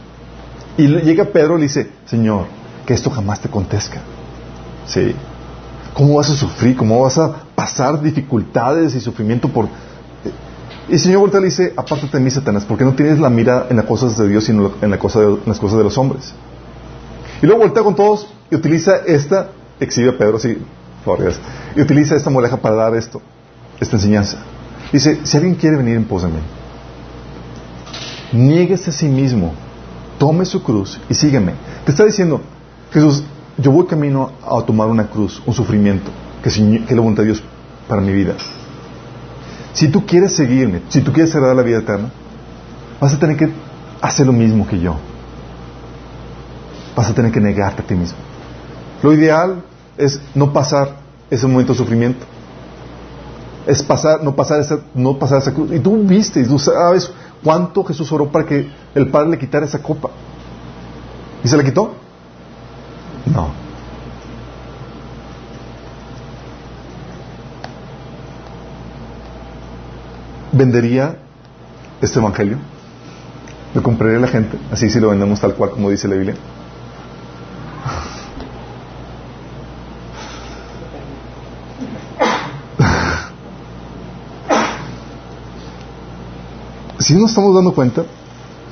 Y llega Pedro y le dice, Señor, que esto jamás te acontezca. ¿Sí? ¿Cómo vas a sufrir? ¿Cómo vas a pasar dificultades y sufrimiento por y el Señor vuelta le dice, apártate de mí, Satanás, porque no tienes la mira en las cosas de Dios, sino en, la cosa de, las cosas de los hombres. Y luego voltea con todos y utiliza esta, exhibe a Pedro, sí, y utiliza esta moleja para dar esto, esta enseñanza. Dice, si alguien quiere venir en pos de mí, niéguese a sí mismo, tome su cruz y sígueme. Te está diciendo, Jesús, yo voy camino a tomar una cruz, un sufrimiento, que, que la voluntad de Dios para mi vida. Si tú quieres seguirme, si tú quieres heredar la vida eterna, vas a tener que hacer lo mismo que yo. Vas a tener que negarte a ti mismo. Lo ideal es no pasar ese momento de sufrimiento. Es pasar, no pasar esa, no pasar esa cruz. Y tú viste, tú sabes cuánto Jesús oró para que el Padre le quitara esa copa. ¿Y se la quitó? No. vendería este evangelio? ¿Lo compraría la gente? Así si lo vendemos tal cual como dice la Biblia. Si nos estamos dando cuenta,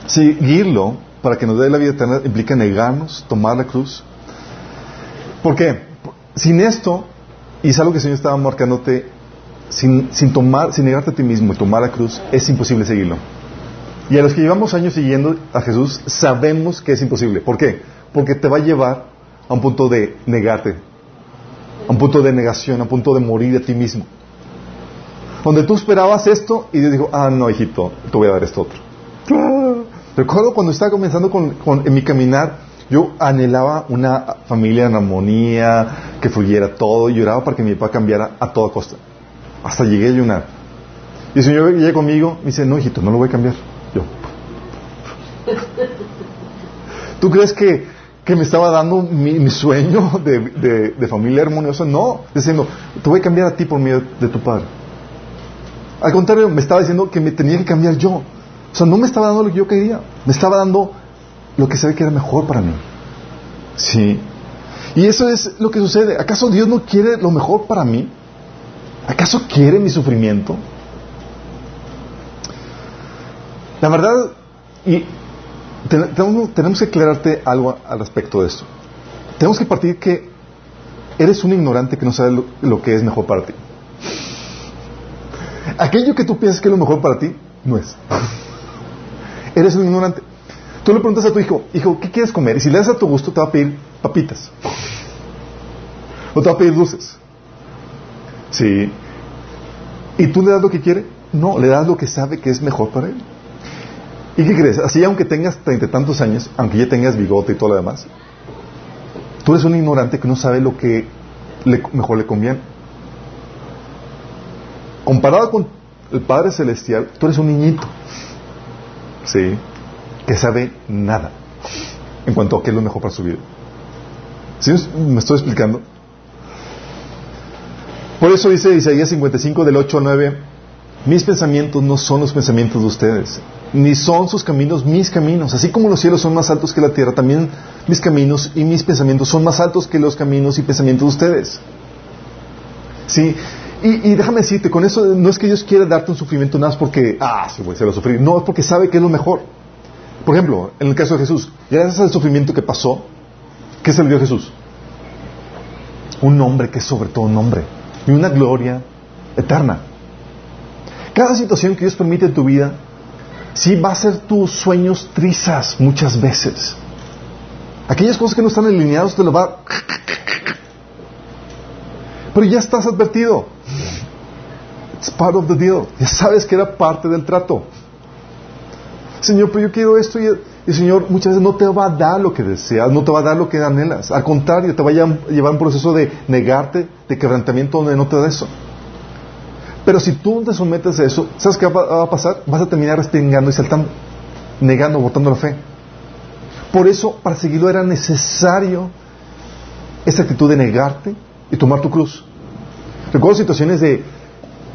seguirlo para que nos dé la vida eterna implica negarnos, tomar la cruz. ¿Por qué? Sin esto, y es algo que el Señor estaba marcándote sin, sin, tomar, sin negarte a ti mismo y tomar la cruz, es imposible seguirlo. Y a los que llevamos años siguiendo a Jesús, sabemos que es imposible. ¿Por qué? Porque te va a llevar a un punto de negarte, a un punto de negación, a un punto de morir de ti mismo. Donde tú esperabas esto y Dios dijo, ah, no, hijito, te voy a dar esto otro. Recuerdo cuando estaba comenzando con, en mi caminar, yo anhelaba una familia en armonía, que fluyera todo, y lloraba para que mi papá cambiara a toda costa. Hasta llegué a ayunar. Y el Señor llega conmigo, me dice, no, hijito, no lo voy a cambiar. Yo, ¿Tú crees que, que me estaba dando mi, sueño de, de, familia armoniosa? No, diciendo, te voy a cambiar a ti por medio de tu padre. Al contrario, me estaba diciendo que me tenía que cambiar yo. O sea, no me estaba dando lo que yo quería, me estaba dando lo que sabía que era mejor para mí. Sí. Y eso es lo que sucede. ¿Acaso Dios no quiere lo mejor para mí? ¿Acaso quiere mi sufrimiento? La verdad, y tenemos, que aclararte algo al respecto de esto. Tenemos que partir que eres un ignorante que no sabe lo, que es mejor para ti. Aquello que tú piensas que es lo mejor para ti, no es. eres un ignorante. Tú le preguntas a tu hijo, hijo, ¿qué quieres comer? Y si le das a tu gusto, te va a pedir papitas. O te va a pedir dulces. Sí. ¿Y tú le das lo que quiere? No, le das lo que sabe que es mejor para él. ¿Y qué crees? Así, aunque tengas treinta y tantos años, aunque ya tengas bigote y todo lo demás, tú eres un ignorante que no sabe lo que mejor le conviene. Comparado con el Padre Celestial, tú eres un niñito. Sí. Que sabe nada en cuanto a qué es lo mejor para su vida. ¿Sí me estoy explicando? Por eso dice Isaías 55 del 8 al 9, mis pensamientos no son los pensamientos de ustedes, ni son sus caminos mis caminos. Así como los cielos son más altos que la tierra, también mis caminos y mis pensamientos son más altos que los caminos y pensamientos de ustedes. Sí, y, déjame decirte, con eso no es que Dios quiera darte un sufrimiento nada más porque, ah, sí, voy a sufrir. No, es porque sabe que es lo mejor. Por ejemplo, en el caso de Jesús, gracias al sufrimiento que pasó, ¿qué se le dio a Jesús? Un nombre que es sobre todo un nombre. Y una gloria eterna. Cada situación que Dios permite en tu vida sí va a ser tus sueños trizas muchas veces. Aquellas cosas que no están alineadas te lo va. Pero ya estás advertido. It's part of the deal. Ya sabes que era parte del trato. Señor, pero yo quiero esto y, el Señor muchas veces no te va a dar lo que deseas, no te va a dar lo que anhelas. Al contrario, te va a llevar un proceso de negarte, de quebrantamiento donde no te da eso. Pero si tú te sometes a eso, ¿sabes qué va a pasar? Vas a terminar respingando y saltando, negando, botando la fe. Por eso, para seguirlo era necesario esa actitud de negarte y tomar tu cruz. Recuerdo situaciones de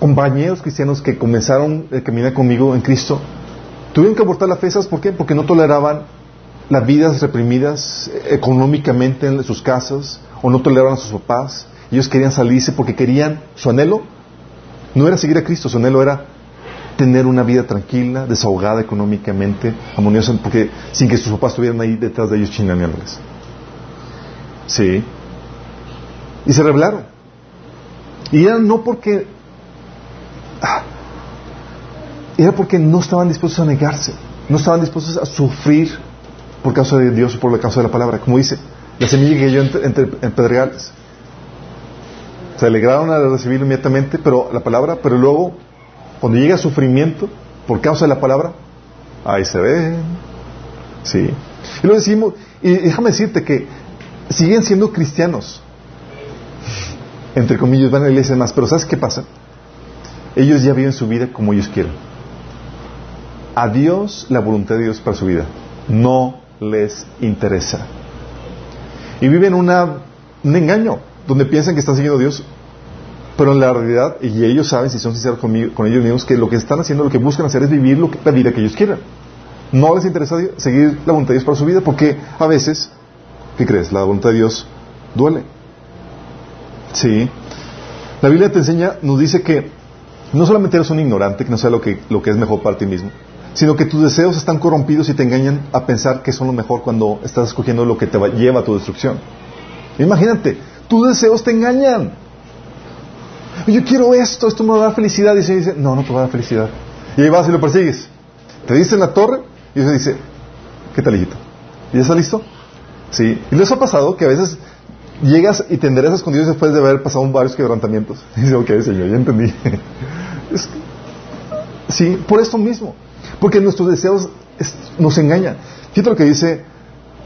compañeros cristianos que comenzaron a caminar conmigo en Cristo. Tuvieron que abortar la fe, ¿sabes por qué? Porque no toleraban las vidas reprimidas económicamente en sus casas o no toleraban a sus papás. Ellos querían salirse porque querían, su anhelo no era seguir a Cristo, su anhelo era tener una vida tranquila, desahogada económicamente, armoniosa, porque sin que sus papás estuvieran ahí detrás de ellos chinaneándoles. Sí. Y se rebelaron. Y era no porque... Ah, era porque no estaban dispuestos a negarse, no estaban dispuestos a sufrir por causa de Dios o por la causa de la palabra. Como dice, la semilla que yo entre, entre, en pedregales. Se alegraron a recibirlo inmediatamente, pero la palabra, pero luego, cuando llega sufrimiento por causa de la palabra, ahí se ve. Sí. Y lo decimos, y déjame decirte que siguen siendo cristianos. Entre comillas, van a la iglesia más, pero ¿sabes qué pasa? Ellos ya viven su vida como ellos quieren. A Dios, la voluntad de Dios para su vida, no les interesa. Y viven un engaño donde piensan que están siguiendo a Dios, pero en la realidad, y ellos saben, si son sinceros con ellos mismos, que lo que están haciendo, lo que buscan hacer es vivir la vida que ellos quieran. No les interesa seguir la voluntad de Dios para su vida, porque a veces, ¿qué crees? La voluntad de Dios duele. Sí. La Biblia te enseña, nos dice que no solamente eres un ignorante que no sabe lo que es mejor para ti mismo, sino que tus deseos están corrompidos y te engañan a pensar que son lo mejor cuando estás escogiendo lo que te lleva a tu destrucción. Imagínate, tus deseos te engañan. Yo quiero esto, esto me va a dar felicidad. Y se dice, no, no te va a dar felicidad. Y ahí vas y lo persigues. Te dice en la torre y se dice, ¿qué tal, hijito? ¿Y ya está listo? Sí. Y les ha pasado que a veces llegas y te enderezas con Dios después de haber pasado varios quebrantamientos. Y dice, ok, Señor, ya entendí. sí, por esto mismo. Porque nuestros deseos nos engañan. Fíjate lo que dice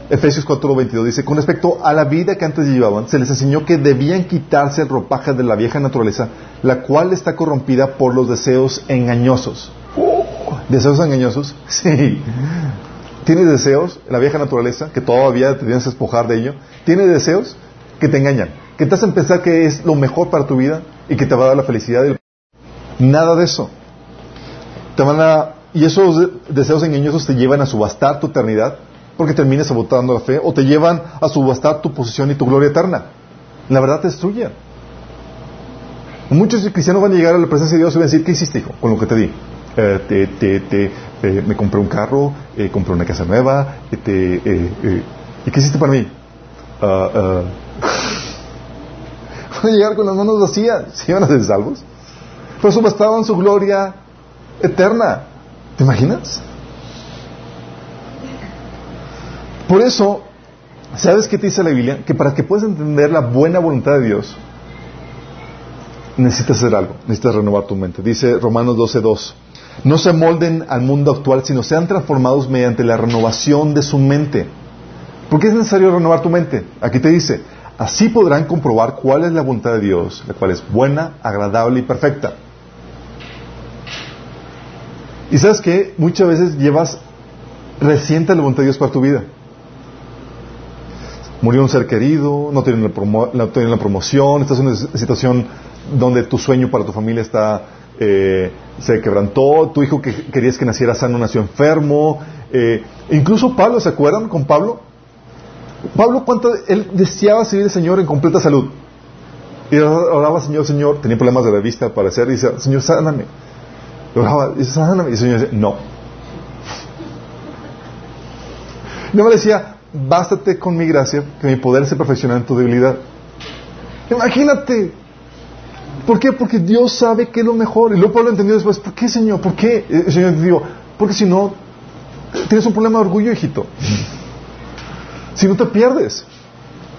Efesios 4:22 dice, con respecto a la vida que antes llevaban, se les enseñó que debían quitarse el ropaje de la vieja naturaleza, la cual está corrompida por los deseos engañosos. ¿Deseos engañosos? Sí. tienes deseos, la vieja naturaleza, que todavía te tienes que despojar de ello, tienes deseos que te engañan, que te hacen pensar que es lo mejor para tu vida y que te va a dar la felicidad. Nada de eso. Te van a, y esos deseos engañosos te llevan a subastar tu eternidad porque termines sabotando la fe o te llevan a subastar tu posición y tu gloria eterna. La verdad te destruye. Muchos cristianos van a llegar a la presencia de Dios y van a decir, ¿qué hiciste, hijo? Con lo que te di. Eh, te, te, te, eh, me compré un carro, eh, compré una casa nueva, ¿y qué hiciste para mí? Ah, ah. van a llegar con las manos vacías, ¿sí van a ser salvos? Pero subastaban su gloria eterna. ¿Te imaginas? Por eso, ¿sabes qué te dice la Biblia? Que para que puedas entender la buena voluntad de Dios, necesitas hacer algo, necesitas renovar tu mente. Dice Romanos 12.2, no se molden al mundo actual, sino sean transformados mediante la renovación de su mente. ¿Por qué es necesario renovar tu mente? Aquí te dice, así podrán comprobar cuál es la voluntad de Dios, la cual es buena, agradable y perfecta. Y sabes que muchas veces llevas reciente la voluntad de Dios para tu vida. Murió un ser querido, no tienen la, la promoción, estás en una situación donde tu sueño para tu familia está eh, se quebrantó, tu hijo que querías que naciera sano nació enfermo, eh, incluso Pablo, ¿se acuerdan con Pablo? Pablo, ¿cuánto él deseaba seguir al Señor en completa salud? Y oraba, Señor, Señor, tenía problemas de la vista al parecer, y decía, Señor, sáname. Y el Señor dice, no. No me decía, bástate con mi gracia, que mi poder se perfecciona en tu debilidad. Imagínate, ¿Por qué? Porque Dios sabe que es lo mejor. Y luego Pablo entendió después, ¿por qué, Señor? ¿Por qué? El Señor dijo, porque si no, tienes un problema de orgullo, hijito. Si no te pierdes.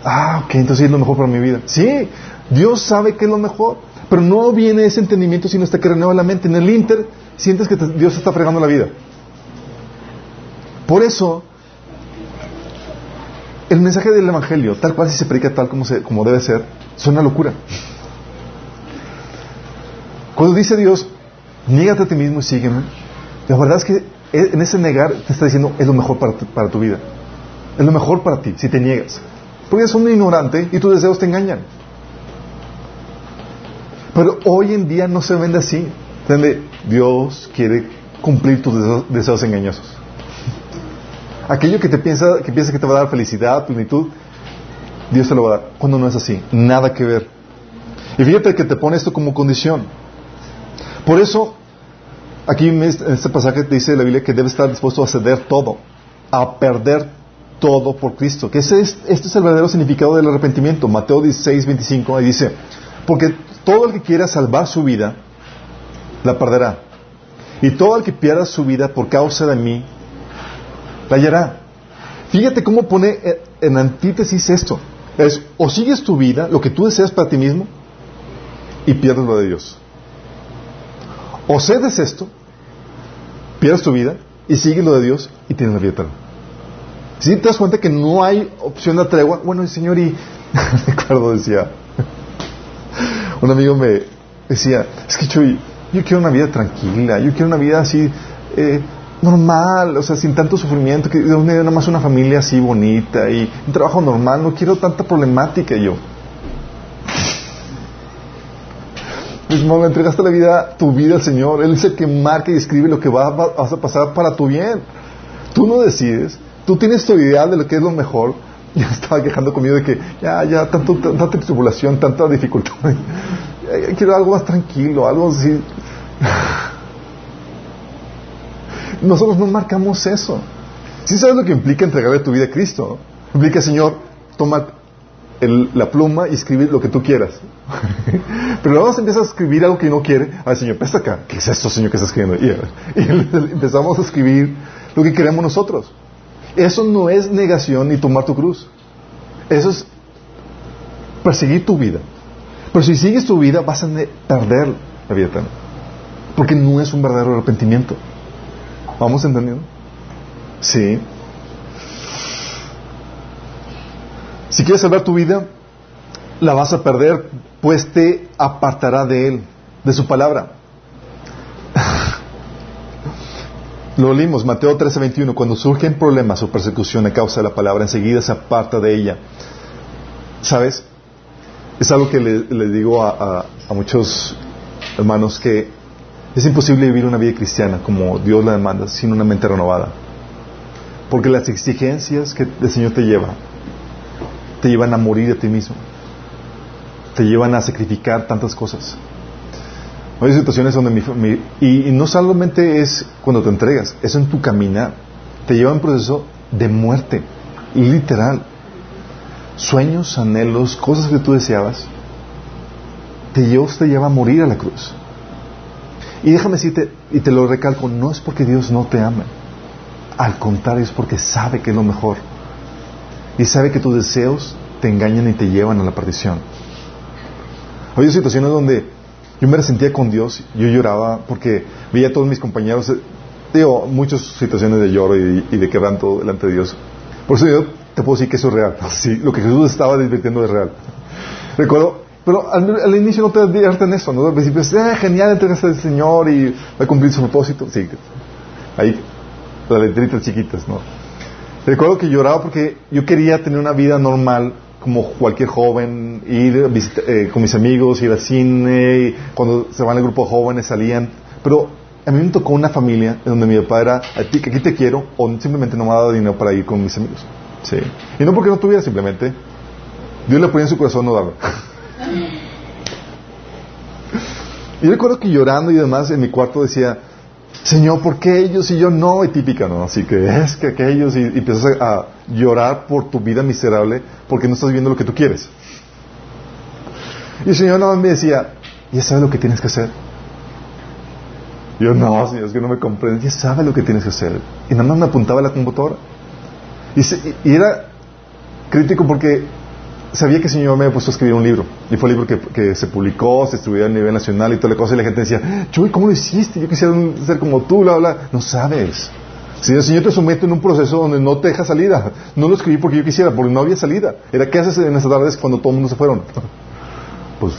Ah, ok, entonces es lo mejor para mi vida. Sí, Dios sabe que es lo mejor. Pero no viene ese entendimiento sino hasta que renueva la mente. En el Inter sientes que Dios está fregando la vida. Por eso, el mensaje del Evangelio, tal cual si se predica tal como, como debe ser, es una locura. Cuando dice Dios, niégate a ti mismo y sígueme, la verdad es que en ese negar te está diciendo, es lo mejor para para tu vida. Es lo mejor para ti, si te niegas. Porque eres un ignorante y tus deseos te engañan. Pero hoy en día no se vende así. Donde Dios quiere cumplir tus deseos, engañosos. Aquello que te piensa que piensa que te va a dar felicidad, plenitud, Dios te lo va a dar. Cuando no es así, nada que ver. Y fíjate que te pone esto como condición. Por eso, aquí en este pasaje dice la Biblia que debe estar dispuesto a ceder todo, a perder todo por Cristo. Que es, este es el verdadero significado del arrepentimiento. Mateo 16, 25, ahí dice, porque todo el que quiera salvar su vida, la perderá. Y todo el que pierda su vida por causa de mí, la hallará. Fíjate cómo pone en antítesis esto. Es, o sigues tu vida, lo que tú deseas para ti mismo, y pierdes lo de Dios. O cedes esto, pierdes tu vida y sigues lo de Dios y tienes la vida eterna. Si te das cuenta que no hay opción de tregua, bueno, el Señor y recuerdo decía, un amigo me decía, es que yo, yo quiero una vida tranquila, yo quiero una vida así eh, normal, o sea, sin tanto sufrimiento, que nada más una familia así bonita y un trabajo normal, no quiero tanta problemática yo. Mismo le entregaste la vida, tu vida al Señor. Él es el que marca y escribe lo que va, a pasar para tu bien. Tú no decides. Tú tienes tu ideal de lo que es lo mejor. Ya estaba quejando conmigo de que ya, ya, tanto, tanta tribulación, tanta dificultad. Quiero algo más tranquilo, algo así. Nosotros no marcamos eso. Si sabes lo que implica entregarle tu vida a Cristo, implica, Señor, toma la pluma y escribir lo que tú quieras. Pero luego empiezas a escribir algo que no quiere. Ay, Señor, presta. ¿Qué es esto, Señor, que está escribiendo? Y, empezamos a escribir lo que queremos nosotros. Eso no es negación ni tomar tu cruz. Eso es perseguir tu vida. Pero si sigues tu vida, vas a perder la vida eterna. Porque no es un verdadero arrepentimiento. ¿Vamos entendiendo? Sí. Si quieres salvar tu vida, la vas a perder, pues te apartará de Él, de su palabra. Lo leímos, Mateo 13:21, cuando surgen problemas o persecución a causa de la palabra, enseguida se aparta de ella. ¿Sabes? Es algo que le, digo a, a, muchos hermanos que es imposible vivir una vida cristiana como Dios la demanda sin una mente renovada. Porque las exigencias que el Señor te lleva te llevan a morir de ti mismo. Te llevan a sacrificar tantas cosas. Hay situaciones donde mi, y, no solamente es cuando te entregas, es en tu caminar. Te lleva a un proceso de muerte, literal. Sueños, anhelos, cosas que tú deseabas, te Dios te lleva a morir a la cruz. Y déjame decirte, y te lo recalco, no es porque Dios no te ama. Al contrario, es porque sabe que es lo mejor. Y sabe que tus deseos te engañan y te llevan a la perdición. Hay situaciones donde yo me resentía con Dios, yo lloraba porque veía a todos mis compañeros, eh, digo, muchas situaciones de lloro y, de quebranto delante de Dios. Por eso yo te puedo decir que eso es real. Sí, lo que Jesús estaba divirtiendo es real. Recuerdo, pero al, inicio no te advierten en eso, ¿no? Al principio es, ah, genial, entregaste al Señor y va a cumplir su propósito. Sí, ahí, las letritas chiquitas, ¿no? Recuerdo que lloraba porque yo quería tener una vida normal como cualquier joven, ir eh, con mis amigos, ir al cine, y cuando se van el grupo de jóvenes salían. Pero a mí me tocó una familia en donde mi papá era, a ti, aquí te quiero, o simplemente no me ha dado dinero para ir con mis amigos. Sí. Y no porque no tuviera, simplemente Dios le ponía en su corazón no darlo. y recuerdo que llorando y demás en mi cuarto decía, Señor, ¿por qué ellos y yo no? Y típica, ¿no? Así que es que aquellos y, y empiezas a, llorar por tu vida miserable porque no estás viviendo lo que tú quieres. Y el Señor nada más me decía, ya sabes lo que tienes que hacer. yo, no, Señor, es que no me comprende. Ya sabes lo que tienes que hacer. Y nada más me apuntaba a la computadora. y era crítico porque sabía que el Señor me había puesto a escribir un libro. Y fue el libro que, se publicó, se estudió a nivel nacional y toda la cosa. Y la gente decía, Chuy, ¿cómo lo hiciste? Yo quisiera ser como tú, bla, bla. No sabes. Si el Señor te somete en un proceso donde no te deja salida. No lo escribí porque yo quisiera, porque no había salida. Era, ¿qué haces en esas tardes cuando todo el mundo se fueron? Pues...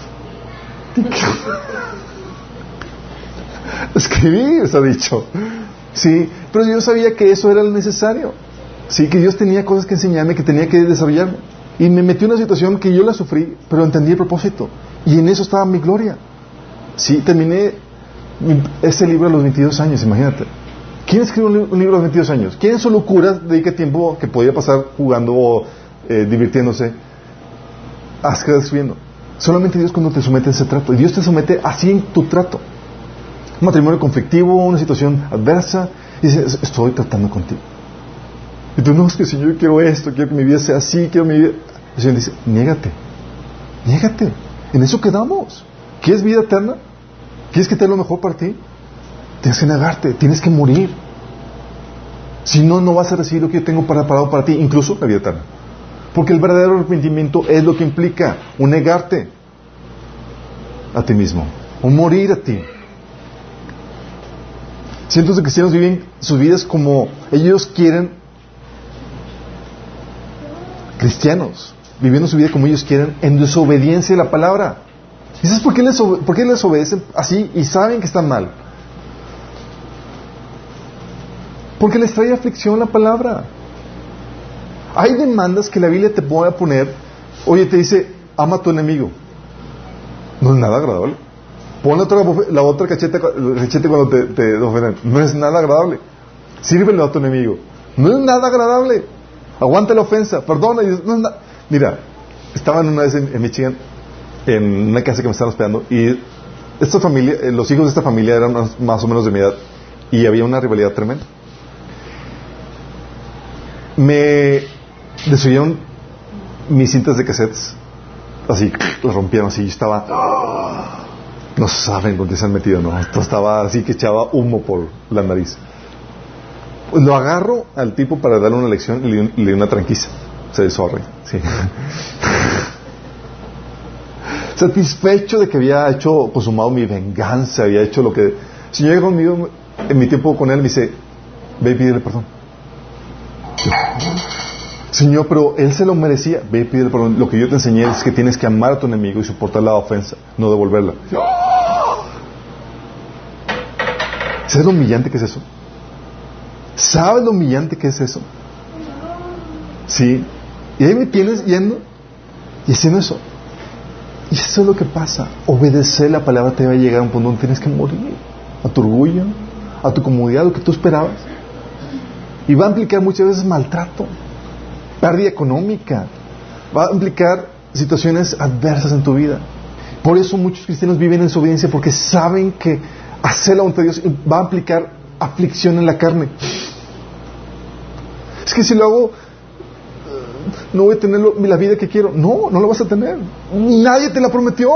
escribí, ha dicho. Sí, pero yo sabía que eso era lo necesario. Sí, que Dios tenía cosas que enseñarme, que tenía que desarrollarme. Y me metí en una situación que yo la sufrí, pero entendí el propósito. Y en eso estaba mi gloria. Sí, terminé ese libro a los 22 años, imagínate. ¿Quién escribe un, libro a los 22 años? ¿Quién en su locura dedica tiempo que podía pasar jugando o eh, divirtiéndose a escribir escribiendo? Solamente Dios cuando te somete a ese trato. Y Dios te somete así en tu trato. Un matrimonio conflictivo, una situación adversa. Y dices, estoy tratando contigo. Y tú, no, es que Señor, yo quiero esto, quiero que mi vida sea así, quiero mi vida. El Señor dice, niégate, niégate. En eso quedamos. ¿Quieres vida eterna? ¿Quieres que te dé lo mejor para ti? Tienes que negarte, tienes que morir. Si no, no vas a recibir lo que yo tengo preparado para ti, incluso la vida. Porque el verdadero arrepentimiento es lo que implica un negarte a ti mismo, un morir a ti. Cientos de cristianos viven sus vidas como ellos quieren cristianos, viviendo su vida como ellos quieren, en desobediencia a la palabra. ¿Y sabes por qué les, por qué les obedecen así y saben que están mal? Porque les trae aflicción la palabra. Hay demandas que la Biblia te puede poner, oye, te dice, ama a tu enemigo. No es nada agradable. Pon la otra, la otra cachete, cachete cuando te, te ofenden. No es nada agradable. Sírvelo a tu enemigo. No es nada agradable aguanta la ofensa, perdona. Mira, estaban una vez en, Michigan, en una casa que me estaban hospedando, y esta familia, eh, los hijos de esta familia eran más, o menos de mi edad, y había una rivalidad tremenda. Me destruyeron mis cintas de cassettes, así, las rompieron así, yo estaba... No saben dónde se han metido, ¿no? Estaba así que echaba humo por la nariz. Pues lo agarro al tipo para darle una lección y le, doy una tranquisa. Se sorry. Sí. Satisfecho de que había hecho, consumado mi venganza, había hecho lo que. El Señor llega conmigo en mi tiempo con él me dice: Ve y pídele perdón. Señor, pero él se lo merecía. Ve y pídele perdón. Lo que yo te enseñé es que tienes que amar a tu enemigo y soportar la ofensa, no devolverla. ¿Sabes lo humillante que es eso? ¿Sabes lo humillante que es eso? Sí. Y ahí me tienes yendo y haciendo eso. Y eso es lo que pasa. Obedecer la palabra te va a llegar a un punto donde tienes que morir. A tu orgullo, a tu comodidad, lo que tú esperabas. Y va a implicar muchas veces maltrato, pérdida económica, va a implicar situaciones adversas en tu vida. Por eso muchos cristianos viven en desobediencia porque saben que hacer la voluntad de Dios va a implicar aflicción en la carne. Es que si lo hago, no voy a tener la vida que quiero. No, no lo vas a tener. Nadie te la prometió.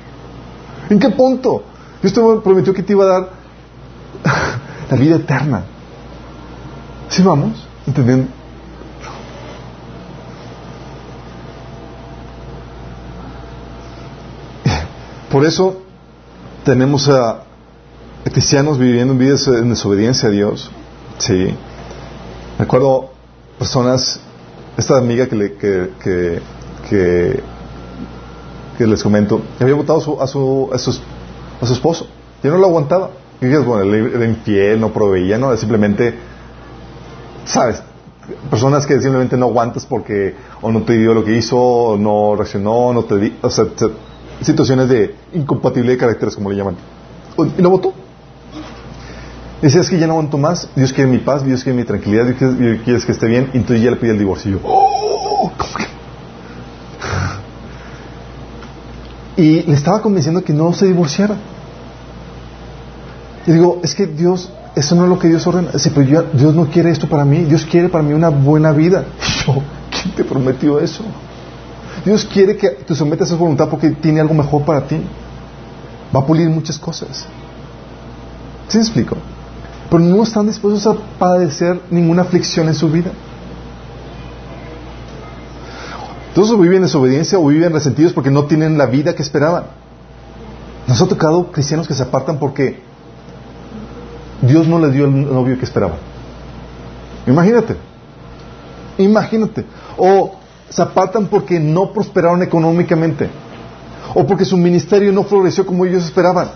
¿En qué punto? Dios te prometió que te iba a dar la vida eterna. ¿Sí vamos? ¿Entendiendo? Por eso tenemos a, cristianos viviendo en vidas en desobediencia a Dios. Sí. Recuerdo personas esta amiga que, le, que, que, que, les comento, había votado a, su, a, su, a, su, esposo. Y no lo aguantaba. Y bueno, era infiel, no proveía, no, simplemente, ¿sabes? Personas que simplemente no aguantas porque o no te dio lo que hizo, o no reaccionó, no te di, o sea, situaciones de incompatibilidad de caracteres, como le llaman. Y lo votó. Dice, es que ya no aguanto más, Dios quiere mi paz, Dios quiere mi tranquilidad, Dios quiere, que esté bien, y entonces ya le pide el divorcio. Y oh, ¿cómo que? Y le estaba convenciendo que no se divorciara. Y digo, es que Dios, eso no es lo que Dios ordena. Dice, pero Dios no quiere esto para mí, Dios quiere para mí una buena vida. Yo, ¿quién te prometió eso? Dios quiere que te sometas a su voluntad porque tiene algo mejor para ti. Va a pulir muchas cosas. ¿Sí me explico? pero no están dispuestos a padecer ninguna aflicción en su vida. Entonces viven en desobediencia o viven resentidos porque no tienen la vida que esperaban. Nos ha tocado cristianos que se apartan porque Dios no les dio el novio que esperaban. Imagínate. Imagínate. O se apartan porque no prosperaron económicamente. O porque su ministerio no floreció como ellos esperaban.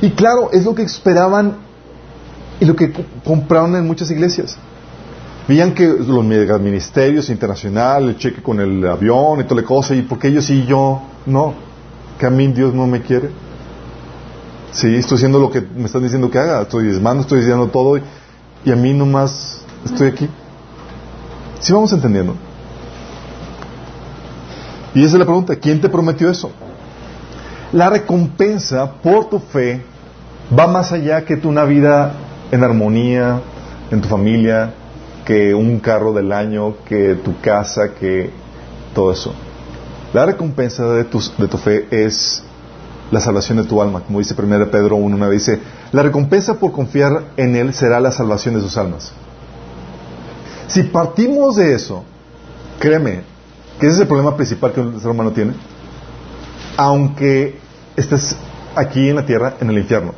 Y claro, es lo que esperaban y lo que compraron en muchas iglesias. Veían que los ministerios internacional, el cheque con el avión y toda la cosa, y porque ellos y yo no, que a mí Dios no me quiere. Sí, estoy haciendo lo que me están diciendo que haga, estoy desmando, estoy diciendo todo, y, a mí nomás estoy aquí. ¿Sí vamos entendiendo? Y esa es la pregunta, ¿quién te prometió eso? La recompensa por tu fe va más allá que tu una vida en armonía en tu familia, que un carro del año, que tu casa, que todo eso. La recompensa de tu, de tu fe es la salvación de tu alma, como dice 1 Pedro 1, dice, la recompensa por confiar en Él será la salvación de sus almas. Si partimos de eso, créeme, que ese es el problema principal que el ser humano tiene, aunque estés aquí en la tierra, en el infierno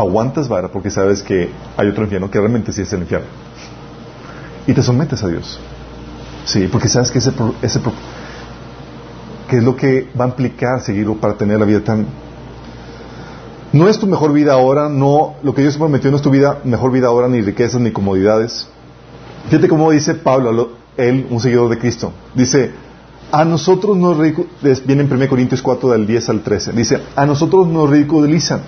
aguantas vara porque sabes que hay otro infierno que realmente sí es el infierno. Y te sometes a Dios. Sí, porque sabes que ese, ese que es lo que va a implicar seguirlo para tener la vida tan no es tu mejor vida ahora, no lo que Dios prometió no es tu vida mejor vida ahora ni riquezas ni comodidades. Fíjate cómo dice Pablo, él, un seguidor de Cristo. Dice, a nosotros nos viene en 1 Corintios 4 del 10 al 13. Dice, a nosotros nos ridiculizan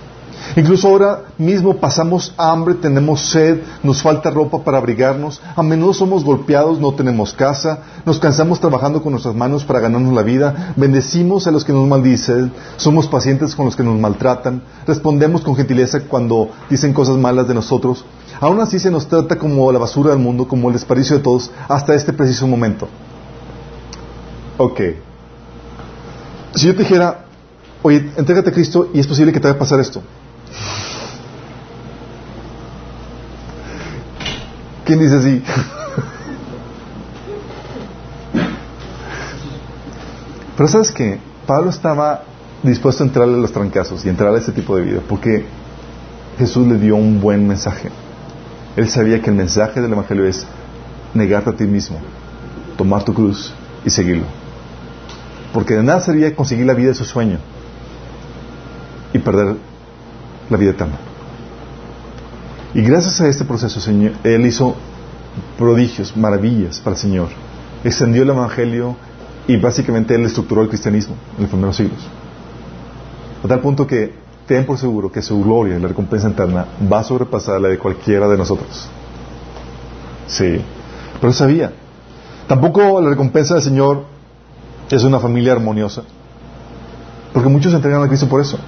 Incluso ahora mismo pasamos hambre, tenemos sed, nos falta ropa para abrigarnos, a menudo somos golpeados, no tenemos casa, nos cansamos trabajando con nuestras manos para ganarnos la vida, bendecimos a los que nos maldicen, somos pacientes con los que nos maltratan, respondemos con gentileza cuando dicen cosas malas de nosotros. Aún así se nos trata como la basura del mundo, como el desperdicio de todos, hasta este preciso momento. Ok. Si yo te dijera, oye, entrégate a Cristo y es posible que te vaya a pasar esto. ¿Quién dice así? Pero sabes que Pablo estaba dispuesto a entrarle a los trancazos y entrar a ese tipo de vida porque Jesús le dio un buen mensaje. Él sabía que el mensaje del Evangelio es negarte a ti mismo, tomar tu cruz y seguirlo. Porque de nada sería conseguir la vida de su sueño y perder la vida eterna. Y gracias a este proceso, Señor, Él hizo prodigios, maravillas para el Señor. Extendió el Evangelio y básicamente Él estructuró el cristianismo en los primeros siglos. A tal punto que ten por seguro que su gloria y la recompensa eterna va a sobrepasar la de cualquiera de nosotros. Sí, pero sabía. Tampoco la recompensa del Señor es una familia armoniosa. Porque muchos se entregan a Cristo por eso.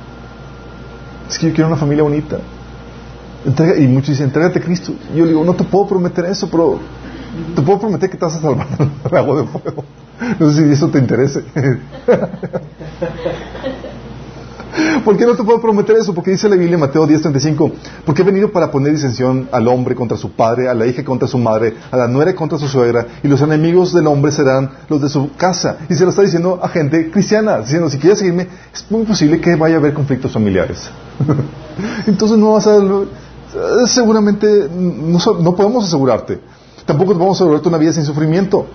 Es que yo quiero una familia bonita. y muchos dicen, entrégate a Cristo. Yo digo, no te puedo prometer eso, pero te puedo prometer que te vas a salvar agua de fuego. No sé si eso te interese. ¿Por qué no te puedo prometer eso? Porque dice la Biblia en Mateo 10:35, porque he venido para poner disensión al hombre contra su padre, a la hija contra su madre, a la nuera contra su suegra, y los enemigos del hombre serán los de su casa. Y se lo está diciendo a gente cristiana, diciendo, si quieres seguirme, es muy posible que vaya a haber conflictos familiares. Entonces no vas a... Seguramente no, no podemos asegurarte. Tampoco podemos asegurarte una vida sin sufrimiento.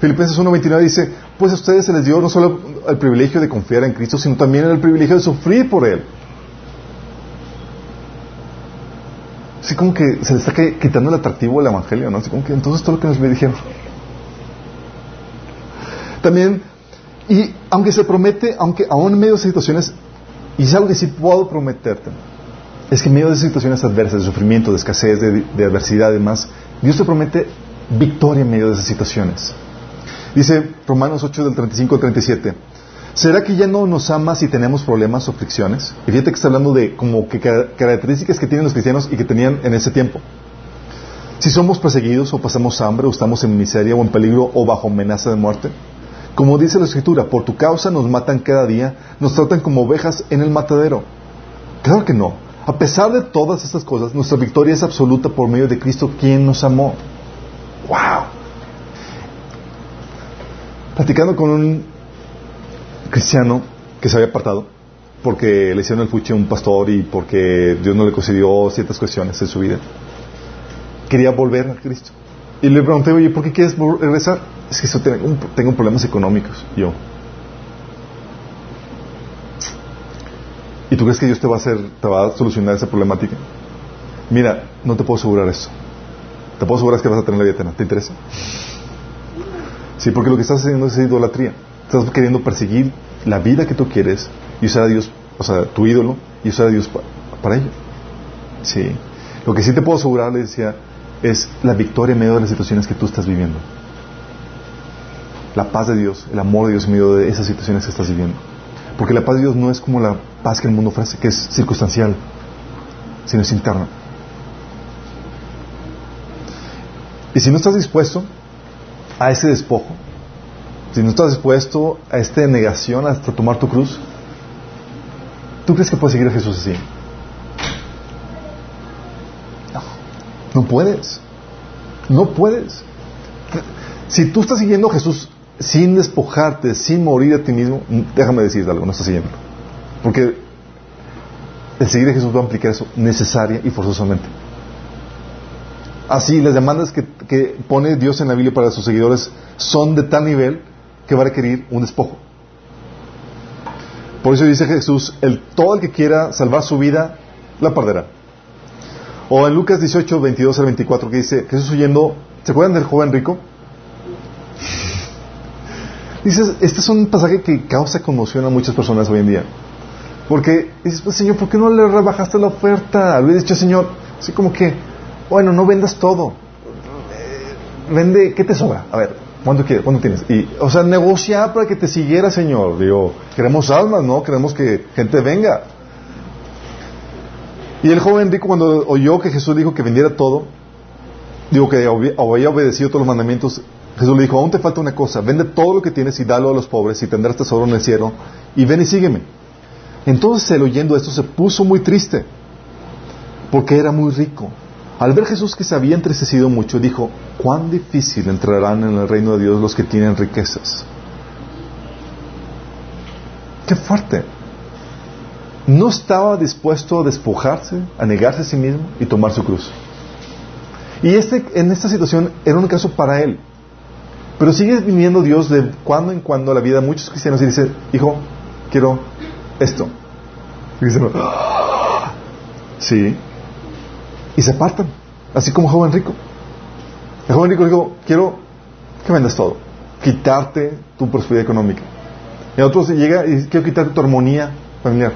Filipenses 1.29 dice, pues a ustedes se les dio no solo el privilegio de confiar en Cristo, sino también el privilegio de sufrir por Él. Así como que se le está quitando el atractivo del Evangelio, ¿no? Así como que entonces todo lo que nos me dijeron. También, y aunque se promete, aunque aún en medio de situaciones, y es algo que sí puedo prometerte, es que en medio de situaciones adversas, de sufrimiento, de escasez, de, de adversidad y demás, Dios te promete victoria en medio de esas situaciones. Dice Romanos 8 del 35 al 37. ¿Será que ya no nos ama si tenemos problemas o fricciones? Y fíjate que está hablando de como que características que tienen los cristianos y que tenían en ese tiempo. Si somos perseguidos o pasamos hambre o estamos en miseria o en peligro o bajo amenaza de muerte. Como dice la Escritura, por tu causa nos matan cada día, nos tratan como ovejas en el matadero. Claro que no. A pesar de todas estas cosas, nuestra victoria es absoluta por medio de Cristo, quien nos amó. ¡Wow! Platicando con un cristiano que se había apartado porque le hicieron el fuche a un pastor y porque Dios no le concedió ciertas cuestiones en su vida. Quería volver a Cristo. Y le pregunté, oye, ¿por qué quieres regresar? Es que tengo, tengo problemas económicos. Yo. ¿Y tú crees que Dios te va a hacer, te va a solucionar esa problemática? Mira, no te puedo asegurar eso. Te puedo asegurar que vas a tener la vida eterna. ¿Te interesa? Sí, porque lo que estás haciendo es idolatría. Estás queriendo perseguir la vida que tú quieres y usar a Dios, o sea, tu ídolo, y usar a Dios para ello. Sí. Lo que sí te puedo asegurar, le decía, es la victoria en medio de las situaciones que tú estás viviendo. La paz de Dios, el amor de Dios en medio de esas situaciones que estás viviendo. Porque la paz de Dios no es como la paz que el mundo ofrece, que es circunstancial, sino es interna. Y si no estás dispuesto a ese despojo, si no estás dispuesto a esta negación hasta tomar tu cruz, ¿tú crees que puedes seguir a Jesús así? No, no puedes. No puedes. Si tú estás siguiendo a Jesús sin despojarte, sin morir a ti mismo, déjame decirte algo, no estás siguiendo. Porque el seguir a Jesús va a implicar eso necesaria y forzosamente. Así, las demandas que, pone Dios en la Biblia para sus seguidores son de tal nivel que va a requerir un despojo. Por eso dice Jesús, el, todo el que quiera salvar su vida, la perderá. O en Lucas 18, 22 al 24, que dice, Jesús huyendo, ¿se acuerdan del joven rico? Dices, este es un pasaje que causa conmoción a muchas personas hoy en día. Porque dices, pues Señor, ¿por qué no le rebajaste la oferta? Le dicho, Señor, así como que, bueno, no vendas todo. Vende, ¿qué te sobra? A ver, ¿cuánto quieres? ¿Cuánto tienes? Y, o sea, negocia para que te siguiera, Señor. Digo, queremos almas, ¿no? Queremos que gente venga. Y el joven rico cuando oyó que Jesús dijo que vendiera todo, digo que había obedecido todos los mandamientos, Jesús le dijo, aún te falta una cosa, vende todo lo que tienes y dalo a los pobres y tendrás tesoro en el cielo y ven y sígueme. Entonces él oyendo esto se puso muy triste porque era muy rico al ver Jesús que se había entristecido mucho, dijo, cuán difícil entrarán en el reino de Dios los que tienen riquezas. Qué fuerte. No estaba dispuesto a despojarse, a negarse a sí mismo y tomar su cruz. Y este, en esta situación era un caso para él. Pero sigue viniendo Dios de cuando en cuando a la vida de muchos cristianos y dice, hijo, quiero esto. Y dice, ah, sí, y se apartan, así como joven rico. El joven rico dijo, quiero que vendas todo, quitarte tu prosperidad económica. Y a otros llega y quiero quitarte tu armonía familiar.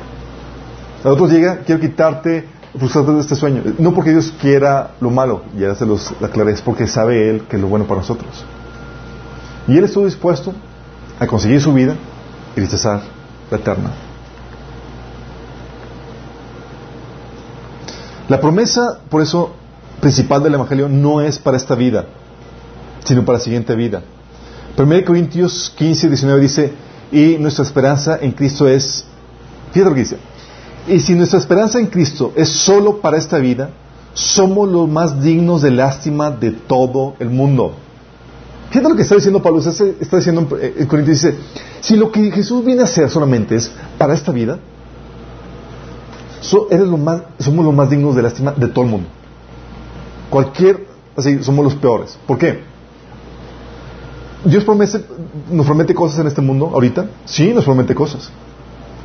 A otros llega, quiero quitarte, frustrarte de este sueño. No porque Dios quiera lo malo, ya se los aclaré, es porque sabe Él que es lo bueno para nosotros. Y Él estuvo dispuesto a conseguir su vida y rechazar la eterna. La promesa, por eso, principal del Evangelio no es para esta vida, sino para la siguiente vida. 1 Corintios 15, 19 dice, y nuestra esperanza en Cristo es, fíjate lo que dice, y si nuestra esperanza en Cristo es solo para esta vida, somos los más dignos de lástima de todo el mundo. Fíjate lo que está diciendo Pablo, está diciendo en Corintios, dice, si lo que Jesús viene a hacer solamente es para esta vida, eres lo más, somos los más dignos de lástima de todo el mundo. Cualquier, así, somos los peores. ¿Por qué? Dios promete, nos promete cosas en este mundo ahorita. Sí, nos promete cosas.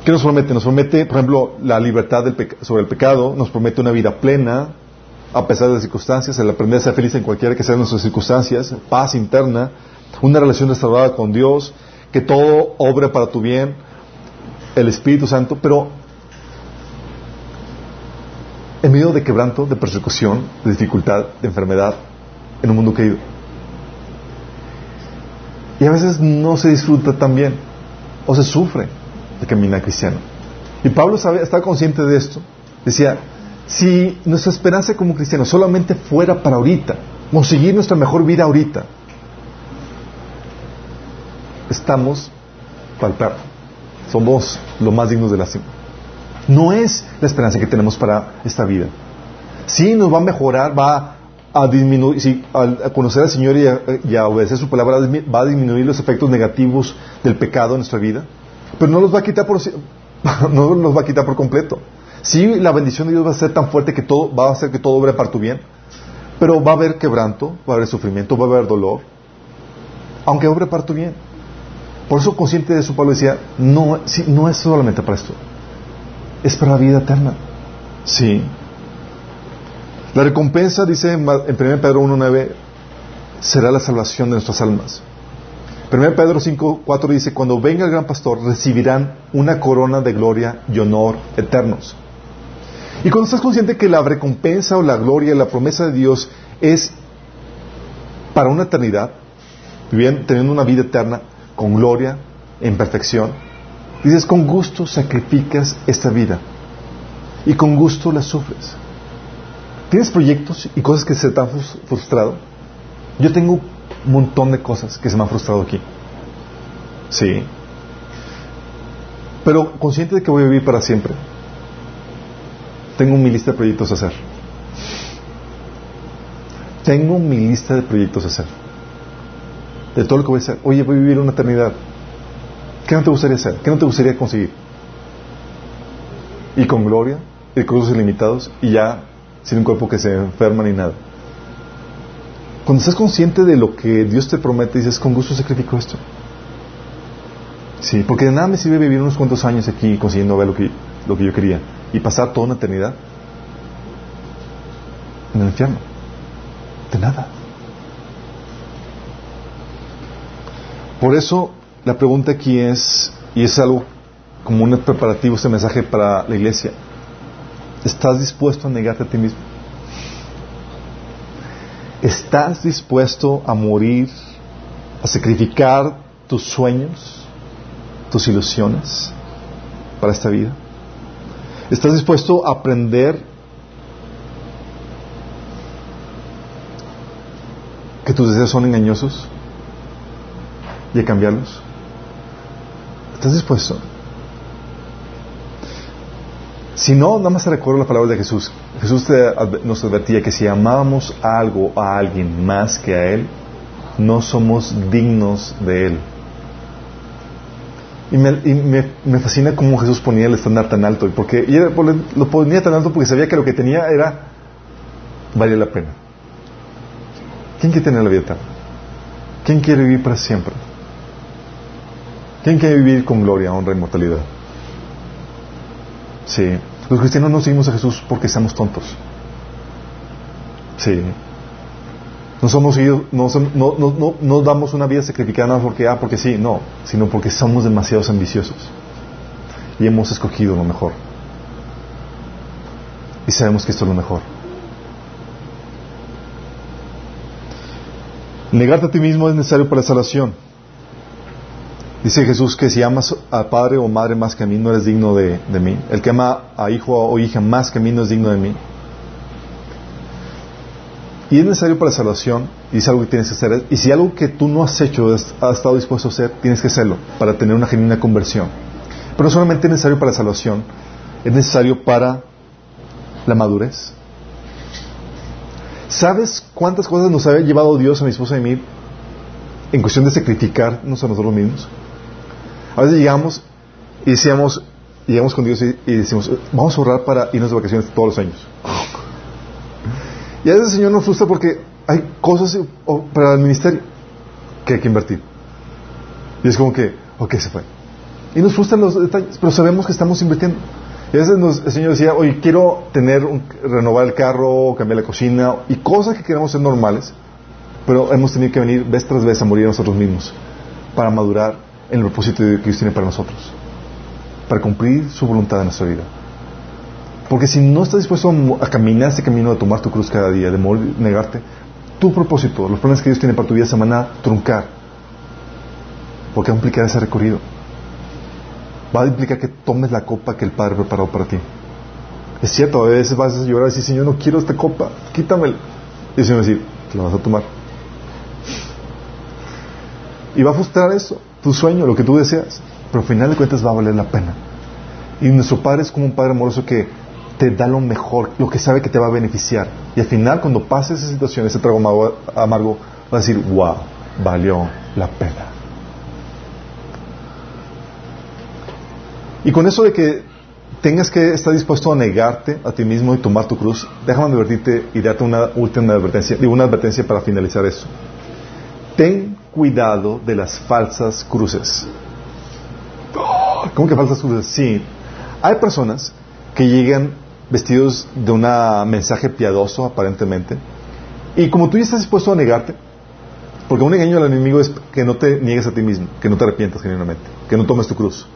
¿Qué nos promete? Nos promete, por ejemplo, la libertad sobre el pecado, nos promete una vida plena, a pesar de las circunstancias, el aprender a ser feliz en cualquiera que sean nuestras circunstancias, paz interna, una relación restaurada con Dios, que todo obre para tu bien, el Espíritu Santo, pero en medio de quebranto, de persecución, de dificultad, de enfermedad, en un mundo caído. Y a veces no se disfruta tan bien, o se sufre de caminar cristiano. Y Pablo sabe, estaba consciente de esto. Decía, si nuestra esperanza como cristianos solamente fuera para ahorita, conseguir nuestra mejor vida ahorita, estamos para el perro. Somos los más dignos de la cima. No es la esperanza que tenemos para esta vida. Sí, nos va a mejorar, va a disminuir, si al conocer al Señor y a, obedecer su palabra, va a disminuir los efectos negativos del pecado en nuestra vida, pero no los va a quitar por, no los va a quitar por completo. Sí, la bendición de Dios va a ser tan fuerte que todo, va a hacer que todo obre para tu bien, pero va a haber quebranto, va a haber sufrimiento, va a haber dolor, aunque obre para tu bien. Por eso, consciente de eso, Pablo decía, no, no es solamente para esto es para la vida eterna. Sí. La recompensa, dice en 1 Pedro 1.9, será la salvación de nuestras almas. 1 Pedro 5.4 dice, cuando venga el gran pastor recibirán una corona de gloria y honor eternos. Y cuando estás consciente que la recompensa o la gloria, la promesa de Dios es para una eternidad, bien, teniendo una vida eterna con gloria, en perfección, Dices, con gusto sacrificas esta vida y con gusto la sufres. ¿Tienes proyectos y cosas que se te han frustrado? Yo tengo un montón de cosas que se me han frustrado aquí. Sí. Pero consciente de que voy a vivir para siempre, tengo mi lista de proyectos a hacer. Tengo mi lista de proyectos a hacer. De todo lo que voy a hacer. Oye, voy a vivir una eternidad. ¿Qué no te gustaría hacer? ¿Qué no te gustaría conseguir? Y con gloria, recursos ilimitados, y ya sin un cuerpo que se enferma ni nada. Cuando estás consciente de lo que Dios te promete, dices, con gusto sacrifico esto. Sí, porque de nada me sirve vivir unos cuantos años aquí consiguiendo ver lo que, lo que yo quería y pasar toda una eternidad en el infierno. De nada. Por eso la pregunta aquí es, y es algo como un preparativo este mensaje para la iglesia, ¿estás dispuesto a negarte a ti mismo? ¿Estás dispuesto a morir, a sacrificar tus sueños, tus ilusiones para esta vida? ¿Estás dispuesto a aprender que tus deseos son engañosos y a cambiarlos? ¿Estás dispuesto? Si no, nada más te recuerdo la palabra de Jesús. Jesús nos advertía que si amábamos algo a alguien más que a Él, no somos dignos de Él. Y me, fascina cómo Jesús ponía el estándar tan alto. Porque, y lo ponía tan alto porque sabía que lo que tenía era, valía la pena. ¿Quién quiere tener la vida eterna? ¿Quién quiere vivir para siempre? ¿Quién quiere vivir con gloria, honra y mortalidad? Sí. Los cristianos no seguimos a Jesús porque estamos tontos. Sí. No somos no, no, no, no, damos una vida sacrificada porque, ah, porque sí, no, sino porque somos demasiados ambiciosos y hemos escogido lo mejor. Y sabemos que esto es lo mejor. Negarte a ti mismo es necesario para la salvación. Dice Jesús que si amas a padre o madre más que a mí, no eres digno de, mí. El que ama a hijo o hija más que a mí no es digno de mí. Y es necesario para la salvación, y es algo que tienes que hacer. Y si algo que tú no has hecho, has estado dispuesto a hacer, tienes que hacerlo para tener una genuina conversión. Pero no solamente es necesario para la salvación, es necesario para la madurez. ¿Sabes cuántas cosas nos ha llevado Dios a mi esposa y a mí en cuestión de sacrificarnos a nosotros mismos? A veces llegamos y decíamos, llegamos con Dios y, y decimos, vamos a ahorrar para irnos de vacaciones todos los años. Y a veces el Señor nos frustra porque hay cosas para el ministerio que hay que invertir. Y es como que, ok, se fue. Y nos frustran los detalles, pero sabemos que estamos invirtiendo. Y a veces el Señor decía, oye, quiero tener un, renovar el carro, cambiar la cocina, y cosas que queremos ser normales, pero hemos tenido que venir vez tras vez a morir nosotros mismos para madurar en el propósito que Dios tiene para nosotros, para cumplir su voluntad en nuestra vida. Porque si no estás dispuesto a, caminar ese camino de tomar tu cruz cada día, de morir, negarte, tu propósito, los planes que Dios tiene para tu vida se van a truncar. Porque va a implicar ese recorrido. Va a implicar que tomes la copa que el Padre preparó para ti. Es cierto, a veces vas a llorar y decir, Señor, no quiero esta copa, quítamela. Y el Señor va a decir, te la vas a tomar. Y va a frustrar eso, tu sueño, lo que tú deseas. Pero al final de cuentas va a valer la pena. Y nuestro Padre es como un Padre amoroso que te da lo mejor, lo que sabe que te va a beneficiar. Y al final, cuando pase esa situación, ese trago amargo, va a decir, wow, valió la pena. Y con eso de que tengas que estar dispuesto a negarte a ti mismo y tomar tu cruz, déjame advertirte y darte una última advertencia, digo una advertencia para finalizar eso. Ten cuidado de las falsas cruces. ¿Cómo que falsas cruces? Sí. Hay personas que llegan vestidos de un mensaje piadoso, aparentemente. Y como tú ya estás dispuesto a negarte, porque un engaño al enemigo es que no te niegues a ti mismo, que no te arrepientas genuinamente, que no tomes tu cruz.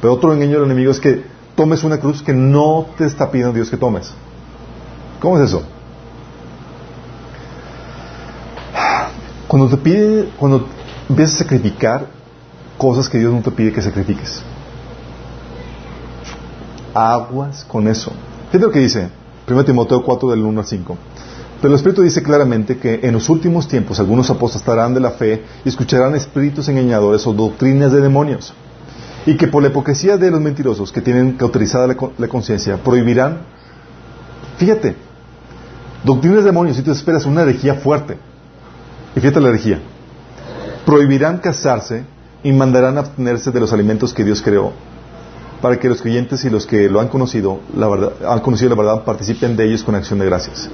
Pero otro engaño al enemigo es que tomes una cruz que no te está pidiendo Dios que tomes. ¿Cómo es eso? Cuando te pide, cuando empiezas a sacrificar cosas que Dios no te pide que sacrifiques. Aguas con eso. Fíjate lo que dice 1 Timoteo 4 del 1 al 5. Pero el Espíritu dice claramente que en los últimos tiempos algunos apostarán de la fe y escucharán espíritus engañadores o doctrinas de demonios. Y que por la hipocresía de los mentirosos que tienen cauterizada la, la conciencia prohibirán, fíjate, doctrinas de demonios, si tú esperas una herejía fuerte, y fíjate la herejía, prohibirán casarse y mandarán abstenerse de los alimentos que Dios creó para que los creyentes y los que lo han conocido, la verdad, han conocido la verdad, participen de ellos con acción de gracias.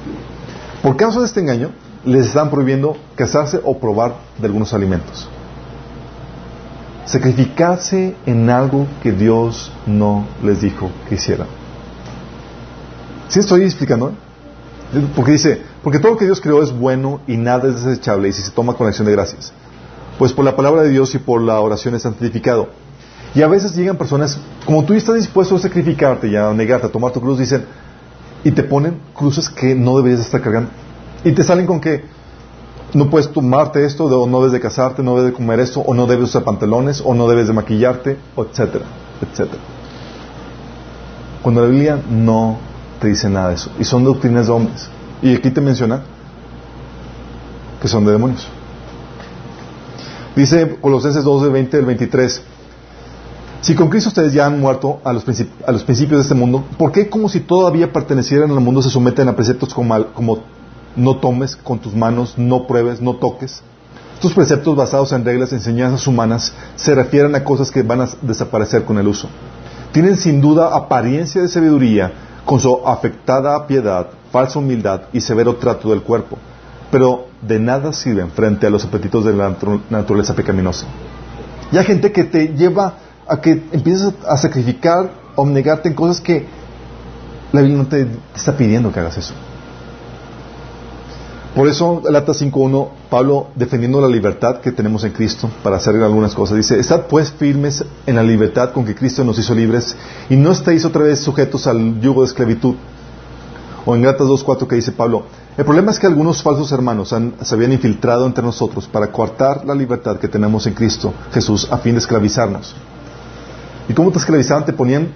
Por causa de este engaño, les están prohibiendo casarse o probar de algunos alimentos. Sacrificarse en algo que Dios no les dijo que hicieran. ¿Sí estoy explicando? Porque dice, porque todo lo que Dios creó es bueno y nada es desechable y si se toma con acción de gracias. Pues por la palabra de Dios y por la oración es santificado. Y a veces llegan personas, como tú estás dispuesto a sacrificarte y a negarte, a tomar tu cruz, dicen, y te ponen cruces que no deberías estar cargando. Y te salen con que no puedes tomarte esto, o no debes de casarte, no debes de comer esto, o no debes usar pantalones, o no debes de maquillarte, etcétera, etcétera. Cuando la Biblia no te dice nada de eso. Y son doctrinas de hombres. Y aquí te menciona que son de demonios. Dice Colosenses 2, 20 al 23. Si con Cristo ustedes ya han muerto a los, principios de este mundo, ¿por qué como si todavía pertenecieran al mundo se someten a preceptos como, como no tomes con tus manos, no pruebes, no toques? Estos preceptos basados en reglas enseñanzas humanas se refieren a cosas que van a desaparecer con el uso. Tienen sin duda apariencia de sabiduría con su afectada piedad, falsa humildad y severo trato del cuerpo, pero de nada sirven frente a los apetitos de la naturaleza pecaminosa. Y hay gente que te lleva a que empieces a sacrificar o negarte en cosas que la Biblia no te, está pidiendo que hagas eso. Por eso, el Acta 5.1, Pablo, defendiendo la libertad que tenemos en Cristo para hacer algunas cosas, dice, Estad pues firmes en la libertad con que Cristo nos hizo libres y no estéis otra vez sujetos al yugo de esclavitud. O en Gálatas 2.4 que dice Pablo, el problema es que algunos falsos hermanos se habían infiltrado entre nosotros para coartar la libertad que tenemos en Cristo Jesús a fin de esclavizarnos. ¿Y cómo te esclavizaban? Te ponían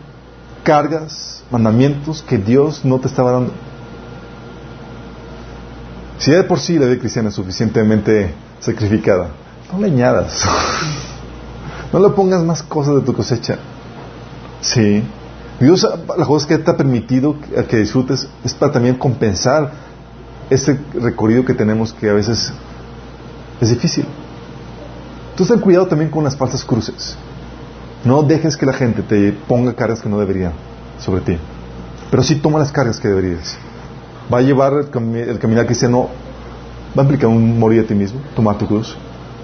cargas, mandamientos que Dios no te estaba dando. Si ya de por sí la vida cristiana es suficientemente sacrificada, no le añadas. no le pongas más cosas de tu cosecha. Sí. Dios, las cosas que te ha permitido que disfrutes es para también compensar ese recorrido que tenemos que a veces es difícil. Tú ten cuidado también con las falsas cruces. No dejes que la gente te ponga cargas que no deberían sobre ti. Pero sí toma las cargas que deberías va a llevar el, caminar cristiano, va a implicar un morir a ti mismo, tomar tu cruz.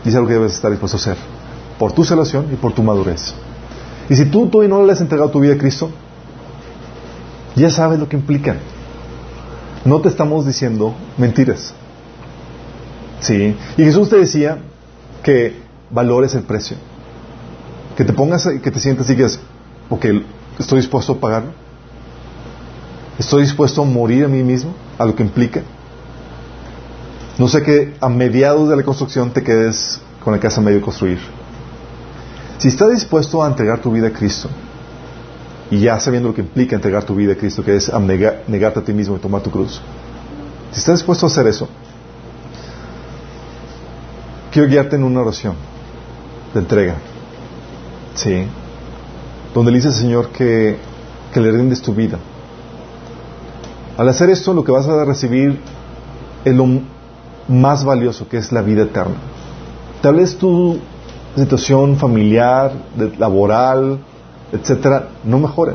Y es algo que debes estar dispuesto a hacer. Por tu salvación y por tu madurez. Y si tú todavía no le has entregado tu vida a Cristo, ya sabes lo que implican. No te estamos diciendo mentiras. Sí. Y Jesús te decía que valores el precio. Que te pongas, que te sientas y es, porque estoy dispuesto a pagarlo. ¿Estoy dispuesto a morir a mí mismo? ¿A lo que implica? No sé que a mediados de la construcción te quedes con la casa medio construir. Si estás dispuesto a entregar tu vida a Cristo, y ya sabiendo lo que implica entregar tu vida a Cristo, que es negarte a ti mismo y tomar tu cruz, si estás dispuesto a hacer eso, quiero guiarte en una oración de entrega. Sí. Donde le dices, Señor, que, que le rindes tu vida al hacer esto, lo que vas a recibir es lo más valioso, que es la vida eterna. Tal vez tu situación familiar, laboral, etcétera, no mejore.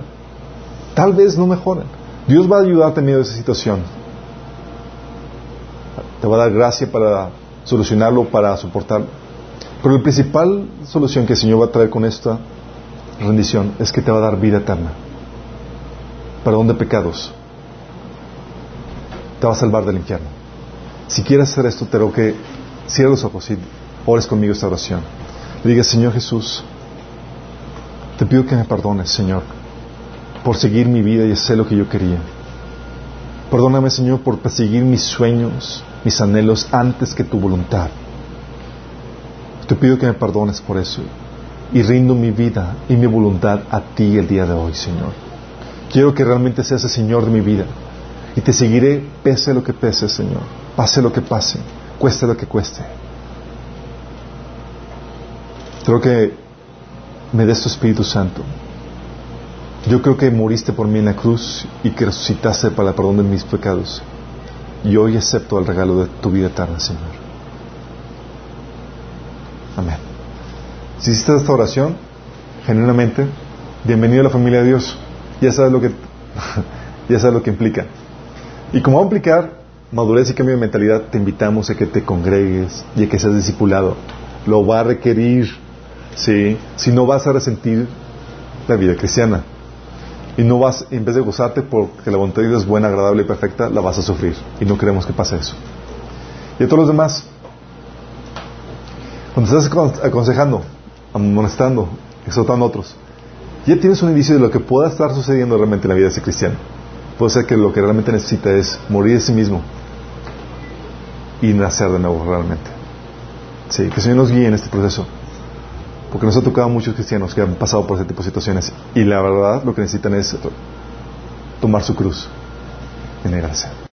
Tal vez no mejore. Dios va a ayudarte en medio esa situación. Te va a dar gracia para solucionarlo, para soportarlo. Pero la principal solución que el Señor va a traer con esta rendición es que te va a dar vida eterna. Perdón de pecados te va a salvar del infierno. Si quieres hacer esto, te ruego que cierres los ojos y ores conmigo esta oración. Le digas, Señor Jesús, te pido que me perdones, Señor, por seguir mi vida y hacer lo que yo quería. Perdóname, Señor, por perseguir mis sueños, mis anhelos antes que tu voluntad. Te pido que me perdones por eso y rindo mi vida y mi voluntad a ti el día de hoy, Señor. Quiero que realmente seas el Señor de mi vida y te seguiré pese lo que pese, Señor. Pase lo que pase. Cueste lo que cueste. Creo que me des tu Espíritu Santo. Yo creo que moriste por mí en la cruz y que resucitaste para el perdón de mis pecados. Y hoy acepto el regalo de tu vida eterna, Señor. Amén. Si hiciste esta oración, genuinamente, bienvenido a la familia de Dios. Ya sabes lo que, ya sabes lo que implica. Y como va a implicar madurez y cambio de mentalidad, te invitamos a que te congregues y a que seas discipulado. Lo va a requerir, ¿sí? Si no vas a resentir la vida cristiana. Y no vas, en vez de gozarte porque la voluntad de Dios es buena, agradable y perfecta, la vas a sufrir. Y no queremos que pase eso. Y a todos los demás, cuando estás aconsejando, amonestando, exhortando a otros, ya tienes un indicio de lo que pueda estar sucediendo realmente en la vida de ese cristiano puede ser que lo que realmente necesita es morir de sí mismo y nacer de nuevo realmente. Sí, que el Señor nos guíe en este proceso. Porque nos ha tocado a muchos cristianos que han pasado por ese tipo de situaciones y la verdad lo que necesitan es tomar su cruz y negarse.